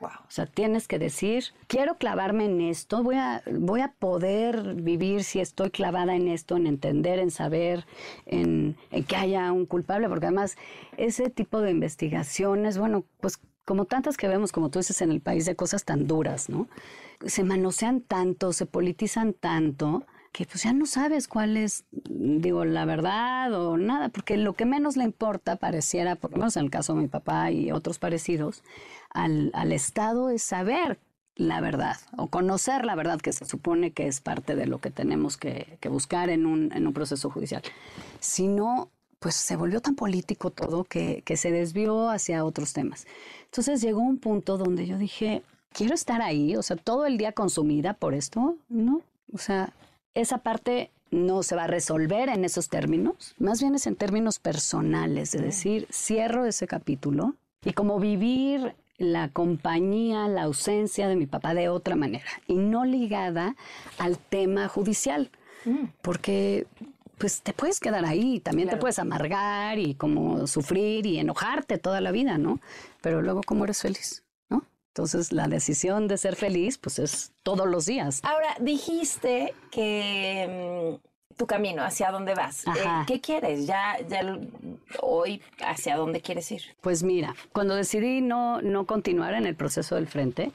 Wow. O sea, tienes que decir, quiero clavarme en esto, voy a, voy a poder vivir si estoy clavada en esto, en entender, en saber, en, que haya un culpable, porque además ese tipo de investigaciones, bueno, pues como tantas que vemos, como tú dices, en el país de cosas tan duras, ¿no? Se manosean tanto, se politizan tanto, que pues ya no sabes cuál es, digo, la verdad o nada, porque lo que menos le importa pareciera, por lo menos en el caso de mi papá y otros parecidos, al, al Estado es saber la verdad o conocer la verdad que se supone que es parte de lo que tenemos que, buscar en un, en un, proceso judicial. Si no, pues se volvió tan político todo que, que, se desvió hacia otros temas. Entonces llegó un punto donde yo dije, quiero estar ahí, o sea, todo el día consumida por esto, ¿no? O sea, esa parte no se va a resolver en esos términos, más bien es en términos personales, es decir, cierro ese capítulo y como vivir la compañía, la ausencia de mi papá de otra manera y no ligada al tema judicial, mm. porque pues te puedes quedar ahí, también te puedes amargar y como sufrir y enojarte toda la vida, ¿no? Pero luego cómo eres feliz. Entonces la decisión de ser feliz pues es todos los días. Ahora, dijiste que mm, tu camino, hacia dónde vas. Eh, ¿Qué quieres? Ya, ya hoy, ¿hacia dónde quieres ir? Pues mira, cuando decidí no, no continuar en el proceso del frente,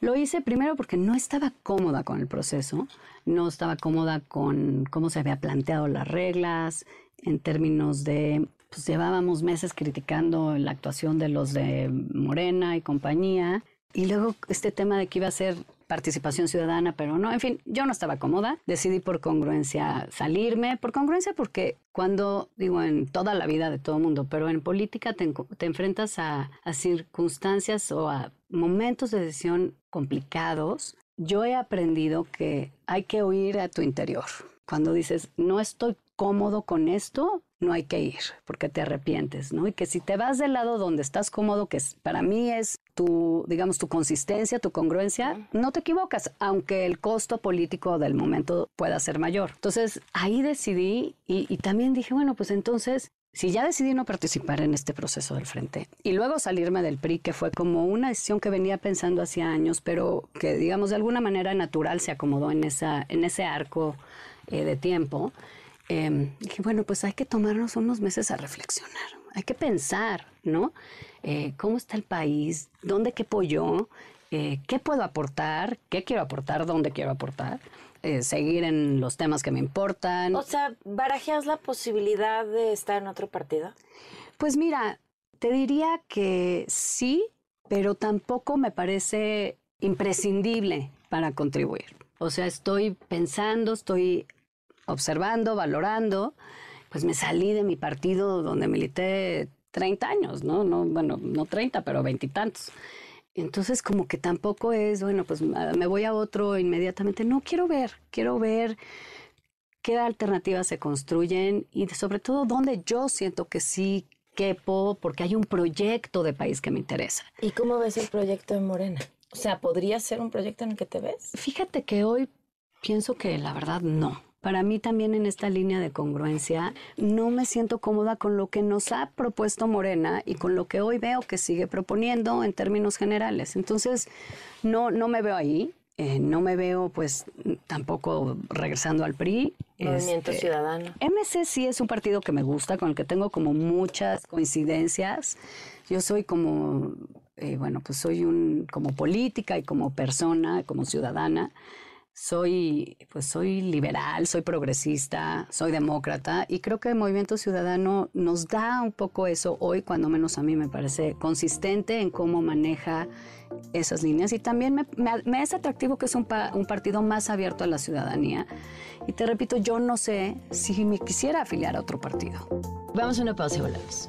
lo hice primero porque no estaba cómoda con el proceso, no estaba cómoda con cómo se había planteado las reglas, en términos de, pues llevábamos meses criticando la actuación de los de Morena y compañía, y luego este tema de que iba a ser participación ciudadana, pero no, en fin, yo no estaba cómoda, decidí por congruencia salirme, por congruencia porque cuando, digo, en toda la vida de todo mundo, pero en política te, enfrentas a, a circunstancias o a momentos de decisión complicados, yo he aprendido que hay que oír a tu interior. Cuando dices, no estoy cómodo con esto, no hay que ir porque te arrepientes, ¿no? Y que si te vas del lado donde estás cómodo, que para mí es tu, digamos, tu consistencia, tu congruencia, no te equivocas, aunque el costo político del momento pueda ser mayor. Entonces, ahí decidí y, y también dije, bueno, pues entonces si ya decidí no participar en este proceso del frente y luego salirme del PRI, que fue como una decisión que venía pensando hacía años, pero que digamos de alguna manera natural se acomodó en, esa, en ese arco eh, de tiempo, eh, dije, bueno, pues hay que tomarnos unos meses a reflexionar, hay que pensar, ¿no? Eh, ¿Cómo está el país? ¿Dónde qué yo? Eh, ¿Qué puedo aportar? ¿Qué quiero aportar? ¿Dónde quiero aportar? Eh, seguir en los temas que me importan. O sea, ¿barajeas la posibilidad de estar en otro partido? Pues mira, te diría que sí, pero tampoco me parece imprescindible para contribuir. O sea, estoy pensando, estoy observando, valorando, pues me salí de mi partido donde milité 30 años, ¿no? no bueno, no 30, pero veintitantos. Entonces, como que tampoco es, bueno, pues ah, me voy a otro inmediatamente. No, quiero ver, quiero ver qué alternativas se construyen y sobre todo dónde yo siento que sí quepo, porque hay un proyecto de país que me interesa. ¿Y cómo ves el proyecto de Morena? O sea, ¿podría ser un proyecto en el que te ves? Fíjate que hoy pienso que la verdad no. Para mí también en esta línea de congruencia no me siento cómoda con lo que nos ha propuesto Morena y con lo que hoy veo que sigue proponiendo en términos generales. Entonces, no, no me veo ahí. Eh, no me veo pues tampoco regresando al PRI. Movimiento este, Ciudadano. MC sí es un partido que me gusta, con el que tengo como muchas coincidencias. Yo soy como, eh, bueno, pues soy un, como política y como persona, como ciudadana soy, pues soy liberal, soy progresista, soy demócrata y creo que el Movimiento Ciudadano nos da un poco eso hoy, cuando menos a mí me parece consistente en cómo maneja esas líneas y también me, es atractivo que es un, un, partido más abierto a la ciudadanía. Y te repito, yo no sé si me quisiera afiliar a otro partido. Vamos a una pausa y volvemos.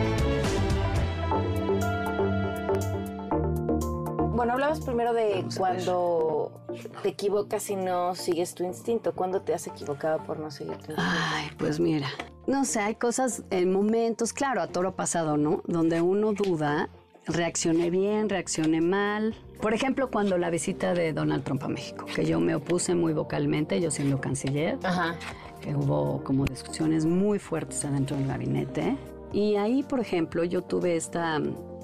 Bueno, hablabas primero de cuando te equivocas y no sigues tu instinto. ¿Cuándo te has equivocado por no seguir tu instinto? Ay, pues mira, no sé, hay cosas en momentos, claro, a toro pasado, ¿no? Donde uno duda, reaccioné bien, reaccioné mal. Por ejemplo, cuando la visita de Donald Trump a México, que yo me opuse muy vocalmente, yo siendo canciller, que hubo como discusiones muy fuertes adentro del gabinete. Y ahí, por ejemplo, yo tuve esta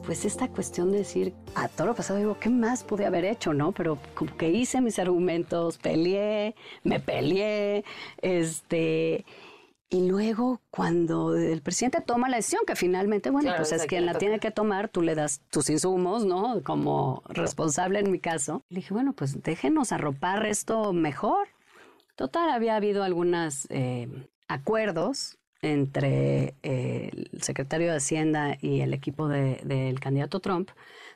pues esta cuestión de decir, a toro pasado digo, ¿qué más pude haber hecho, no? Pero como que hice mis argumentos, peleé, me peleé, este, y luego, cuando el presidente toma la decisión, que finalmente, bueno, pues es quien la tiene que tomar, tú le das tus insumos, ¿no? Como responsable en mi caso. Le dije, bueno, pues déjenos arropar esto mejor. Total, había habido algunos eh, acuerdos entre eh, el secretario de Hacienda y el equipo del candidato Trump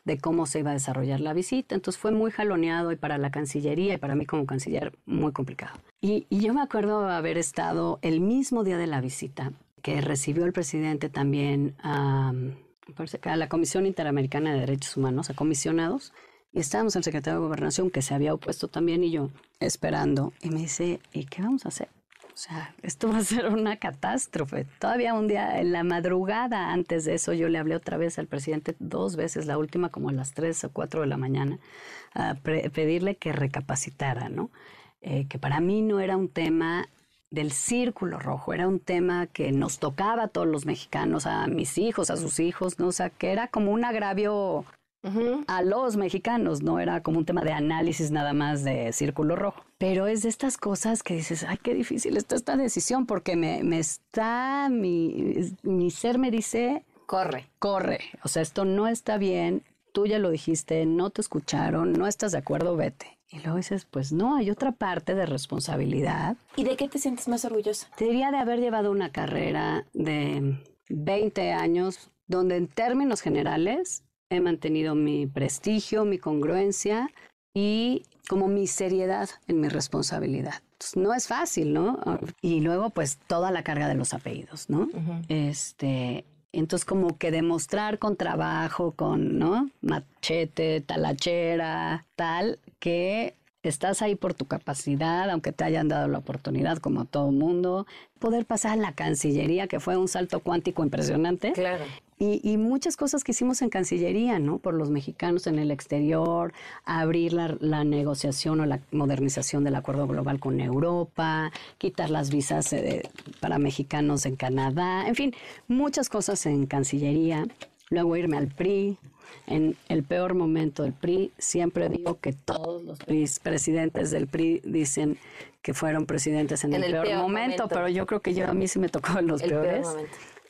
de cómo se iba a desarrollar la visita. Entonces fue muy jaloneado y para la Cancillería y para mí como canciller muy complicado. Y, yo me acuerdo haber estado el mismo día de la visita que recibió el presidente también a, a la Comisión Interamericana de Derechos Humanos, a comisionados, y estábamos el secretario de Gobernación que se había opuesto también y yo esperando. Y me dice, ¿y qué vamos a hacer? O sea, esto va a ser una catástrofe. Todavía un día, en la madrugada antes de eso, yo le hablé otra vez al presidente dos veces, la última como a las 3 o 4 de la mañana, a pedirle que recapacitara, ¿no? Eh, que para mí no era un tema del círculo rojo, era un tema que nos tocaba a todos los mexicanos, a mis hijos, a sus hijos, ¿no? O sea, que era como un agravio a los mexicanos, no era como un tema de análisis nada más de círculo rojo. Pero es de estas cosas que dices, ay, qué difícil está esta decisión, porque me, me está, mi, mi ser me dice, corre. Corre, o sea, esto no está bien, tú ya lo dijiste, no te escucharon, no estás de acuerdo, vete. Y luego dices, pues no, hay otra parte de responsabilidad. ¿Y de qué te sientes más orgullosa? Te diría de haber llevado una carrera de 20 años donde en términos generales he mantenido mi prestigio, mi congruencia y como mi seriedad en mi responsabilidad. no es fácil, ¿no? Y luego, pues, toda la carga de los apellidos, ¿no? Este, entonces, como que demostrar con trabajo, con, ¿no? Machete, talachera, tal, que estás ahí por tu capacidad, aunque te hayan dado la oportunidad, como todo mundo, poder pasar a la Cancillería, que fue un salto cuántico impresionante. Claro. Y, muchas cosas que hicimos en Cancillería, ¿no? Por los mexicanos en el exterior, abrir la, negociación o la modernización del acuerdo global con Europa, quitar las visas eh, para mexicanos en Canadá, en fin, muchas cosas en Cancillería. Luego irme al PRI, en el peor momento del PRI. Siempre digo que todos los presidentes del PRI dicen que fueron presidentes en, el, peor, momento, pero yo creo que yo a mí sí me tocó en los peores.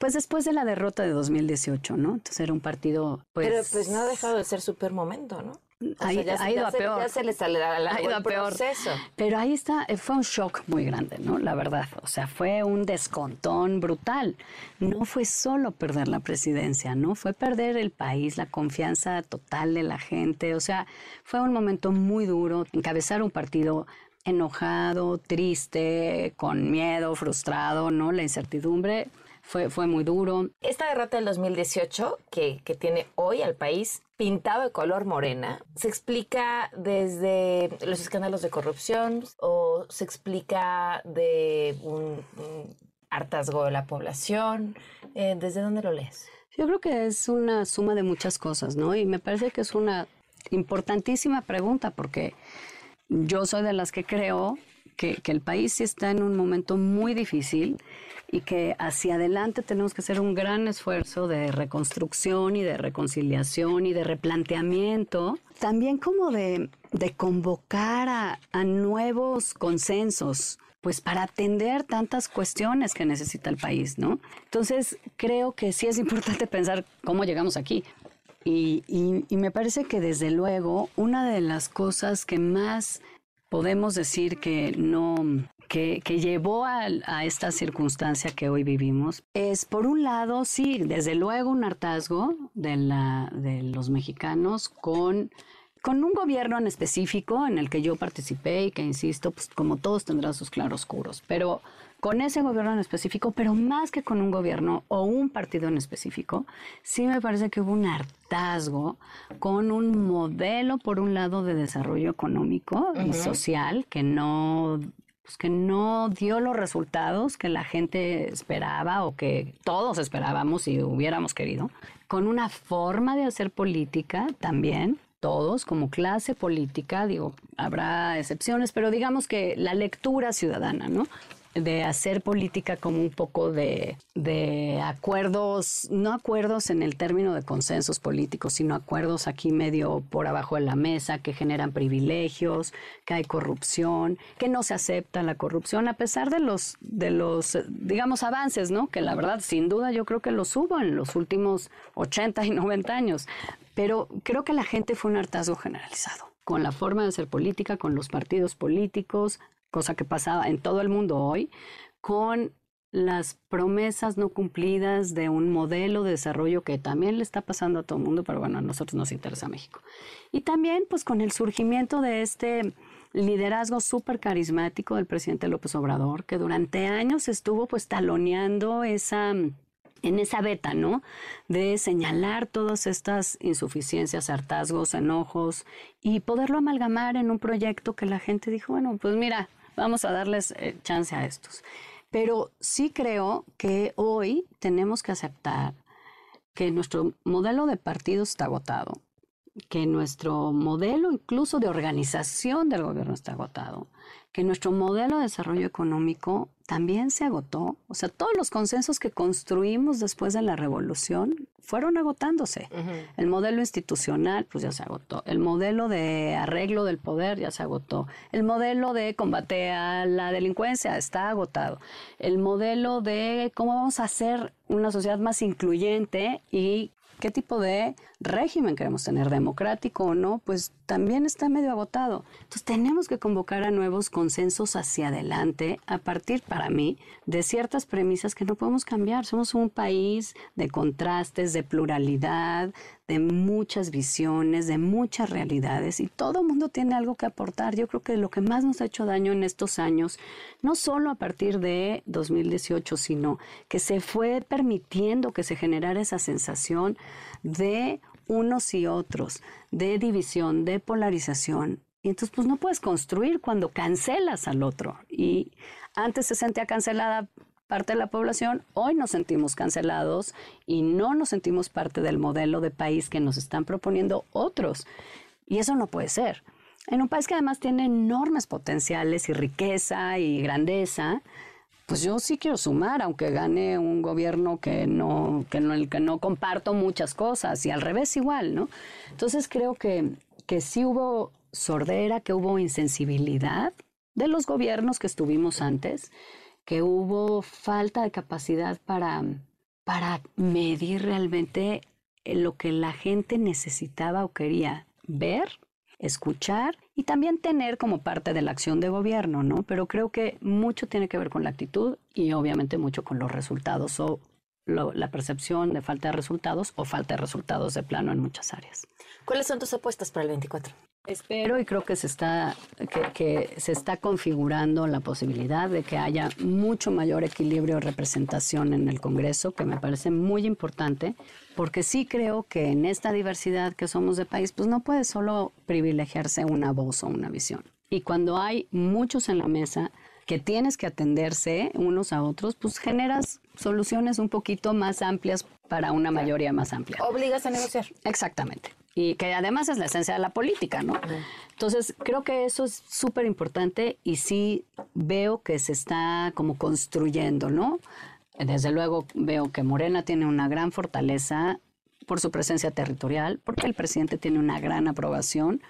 Pues después de la derrota de 2018, ¿no? Entonces era un partido, pues... Pero pues no ha dejado de ser súper momento, ¿no? ha, ido a peor. Ya se ha ido a peor. proceso. Pero ahí está, eh, fue un shock muy grande, ¿no? La verdad. O sea, fue un descontón brutal. No fue solo perder la presidencia, ¿no? Fue perder el país, la confianza total de la gente. O sea, fue un momento muy duro. Encabezar un partido enojado, triste, con miedo, frustrado, ¿no? La incertidumbre fue, fue muy duro. Esta derrota del 2018 que, que tiene hoy al país pintado de color morena, ¿se explica desde los escándalos de corrupción o se explica de un, hartazgo de la población? Eh, ¿Desde dónde lo lees? Yo creo que es una suma de muchas cosas, ¿no? Y me parece que es una importantísima pregunta porque yo soy de las que creo que, que el país sí está en un momento muy difícil y que hacia adelante tenemos que hacer un gran esfuerzo de reconstrucción y de reconciliación y de replanteamiento, también como de, convocar a, nuevos consensos pues para atender tantas cuestiones que necesita el país, ¿no? Entonces, creo que sí es importante pensar cómo llegamos aquí. Y, me parece que desde luego una de las cosas que más podemos decir que no, que, que, llevó a, a, esta circunstancia que hoy vivimos es, por un lado, sí, desde luego un hartazgo de, la, de los mexicanos con con un gobierno en específico en el que yo participé y que, insisto, pues como todos tendrán sus claroscuros, pero con ese gobierno en específico, pero más que con un gobierno o un partido en específico, sí me parece que hubo un hartazgo con un modelo, por un lado, de desarrollo económico y social que no pues que no dio los resultados que la gente esperaba o que todos esperábamos y hubiéramos querido, con una forma de hacer política también todos como clase política, digo, habrá excepciones, pero digamos que la lectura ciudadana, ¿no? De hacer política como un poco de, de, acuerdos, no acuerdos en el término de consensos políticos, sino acuerdos aquí medio por abajo de la mesa que generan privilegios, que hay corrupción, que no se acepta la corrupción, a pesar de los, de los digamos, avances, ¿no? Que la verdad, sin duda, yo creo que los hubo en los últimos 80 y 90 años. Pero creo que la gente fue un hartazgo generalizado con la forma de hacer política, con los partidos políticos, cosa que pasaba en todo el mundo hoy, con las promesas no cumplidas de un modelo de desarrollo que también le está pasando a todo el mundo, pero bueno, a nosotros nos interesa México. Y también pues con el surgimiento de este liderazgo súper carismático del presidente López Obrador, que durante años estuvo pues taloneando esa en esa beta, ¿no? De señalar todas estas insuficiencias, hartazgos, enojos y poderlo amalgamar en un proyecto que la gente dijo, bueno, pues mira, vamos a darles eh, chance a estos. Pero sí creo que hoy tenemos que aceptar que nuestro modelo de partido está agotado, que nuestro modelo incluso de organización del gobierno está agotado, que nuestro modelo de desarrollo económico también se agotó. O sea, todos los consensos que construimos después de la revolución fueron agotándose. El modelo institucional, pues ya se agotó. El modelo de arreglo del poder ya se agotó. El modelo de combate a la delincuencia está agotado. El modelo de cómo vamos a hacer una sociedad más incluyente y qué tipo de régimen queremos tener, democrático o no, pues también está medio agotado. Entonces tenemos que convocar a nuevos consensos hacia adelante a partir, para mí, de ciertas premisas que no podemos cambiar. Somos un país de contrastes, de pluralidad, de muchas visiones, de muchas realidades y todo el mundo tiene algo que aportar. Yo creo que lo que más nos ha hecho daño en estos años, no solo a partir de 2018, sino que se fue permitiendo que se generara esa sensación de unos y otros, de división, de polarización. Y entonces pues no puedes construir cuando cancelas al otro. Y antes se sentía cancelada parte de la población, hoy nos sentimos cancelados y no nos sentimos parte del modelo de país que nos están proponiendo otros. Y eso no puede ser. En un país que además tiene enormes potenciales y riqueza y grandeza, pues yo sí quiero sumar, aunque gane un gobierno que no, que no, el que no comparto muchas cosas, y al revés igual, ¿no? Entonces creo que, que sí hubo sordera, que hubo insensibilidad de los gobiernos que estuvimos antes, que hubo falta de capacidad para, para medir realmente lo que la gente necesitaba o quería ver escuchar y también tener como parte de la acción de gobierno, ¿no? Pero creo que mucho tiene que ver con la actitud y obviamente mucho con los resultados o la percepción de falta de resultados o falta de resultados de plano en muchas áreas. ¿Cuáles son tus apuestas para el 24? Espero y creo que se está que, se está configurando la posibilidad de que haya mucho mayor equilibrio y representación en el Congreso, que me parece muy importante, porque sí creo que en esta diversidad que somos de país, pues no puede solo privilegiarse una voz o una visión. Y cuando hay muchos en la mesa que tienes que atenderse unos a otros, pues generas soluciones un poquito más amplias para una mayoría más amplia. Obligas a negociar. Exactamente. y que además es la esencia de la política, ¿no? Entonces, creo que eso es súper importante y sí veo que se está como construyendo, ¿no? Desde luego veo que Morena tiene una gran fortaleza por su presencia territorial, porque el presidente tiene una gran aprobación,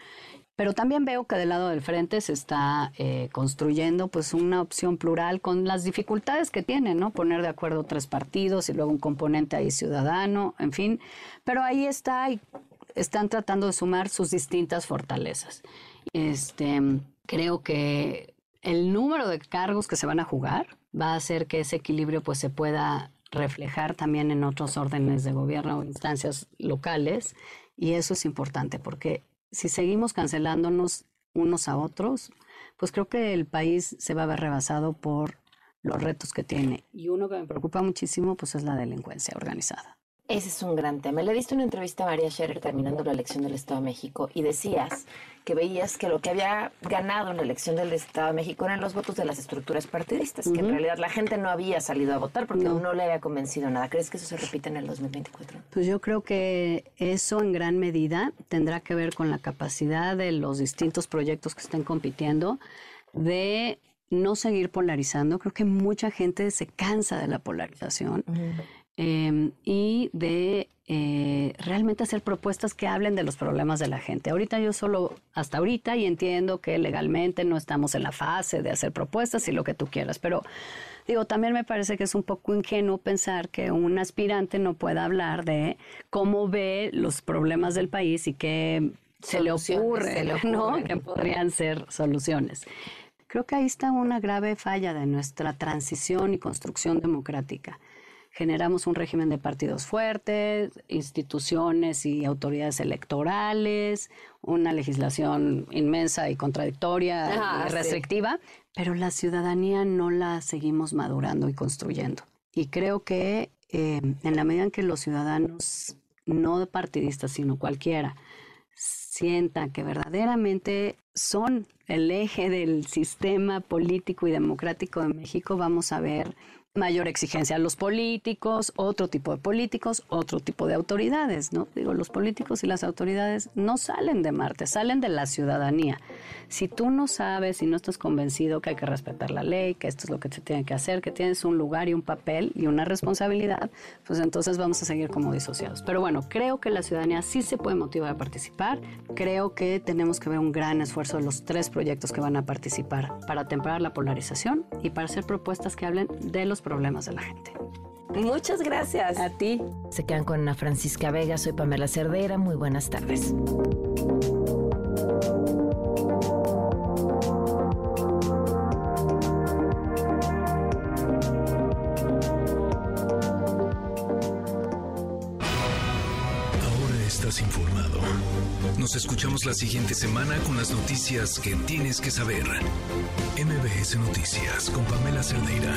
pero también veo que del lado del frente se está eh, construyendo pues una opción plural con las dificultades que tiene, ¿no? Poner de acuerdo tres partidos y luego un componente ahí ciudadano, en fin, pero ahí está y están tratando de sumar sus distintas fortalezas. Este, creo que el número de cargos que se van a jugar va a hacer que ese equilibrio pues se pueda reflejar también en otros órdenes de gobierno o instancias locales y eso es importante porque si seguimos cancelándonos unos a otros, pues creo que el país se va a ver rebasado por los retos que tiene. Y uno que me preocupa muchísimo, pues es la delincuencia organizada. Ese es un gran tema. Le diste una entrevista a María Scherer terminando la elección del Estado de México y decías que veías que lo que había ganado en la elección del Estado de México eran los votos de las estructuras partidistas, que en realidad la gente no había salido a votar porque no. le había convencido nada. ¿Crees que eso se repite en el 2024? Pues yo creo que eso en gran medida tendrá que ver con la capacidad de los distintos proyectos que estén compitiendo de no seguir polarizando. Creo que mucha gente se cansa de la polarización. Em, y de eh, realmente hacer propuestas que hablen de los problemas de la gente. Ahorita yo solo, hasta ahorita, y entiendo que legalmente no estamos en la fase de hacer propuestas y lo que tú quieras, pero digo, también me parece que es un poco ingenuo pensar que un aspirante no pueda hablar de cómo ve los problemas del país y qué se le ocurre, ¿no? Que podrían ser soluciones. Creo que ahí está una grave falla de nuestra transición y construcción democrática generamos un régimen de partidos fuertes, instituciones y autoridades electorales, una legislación inmensa y contradictoria y restrictiva, pero la ciudadanía no la seguimos madurando y construyendo. Y creo que eh, en la medida en que los ciudadanos, no partidistas, sino cualquiera, sientan que verdaderamente son el eje del sistema político y democrático de México, vamos a ver mayor exigencia a los políticos, otro tipo de políticos, otro tipo de autoridades, ¿no? Digo, los políticos y las autoridades no salen de Marte, salen de la ciudadanía. Si tú no sabes y no estás convencido que hay que respetar la ley, que esto es lo que se tiene que hacer, que tienes un lugar y un papel y una responsabilidad, pues entonces vamos a seguir como disociados. Pero bueno, creo que la ciudadanía sí se puede motivar a participar. Creo que tenemos que ver un gran esfuerzo de los tres proyectos que van a participar para temperar la polarización y para hacer propuestas que hablen de los problemas de la gente. Muchas gracias. A ti. Se quedan con Ana Francisca Vega, soy Pamela Cerdera, muy buenas tardes. Ahora estás informado. Nos escuchamos la siguiente semana con las noticias que tienes que saber. MBS Noticias con Pamela Cerdeira.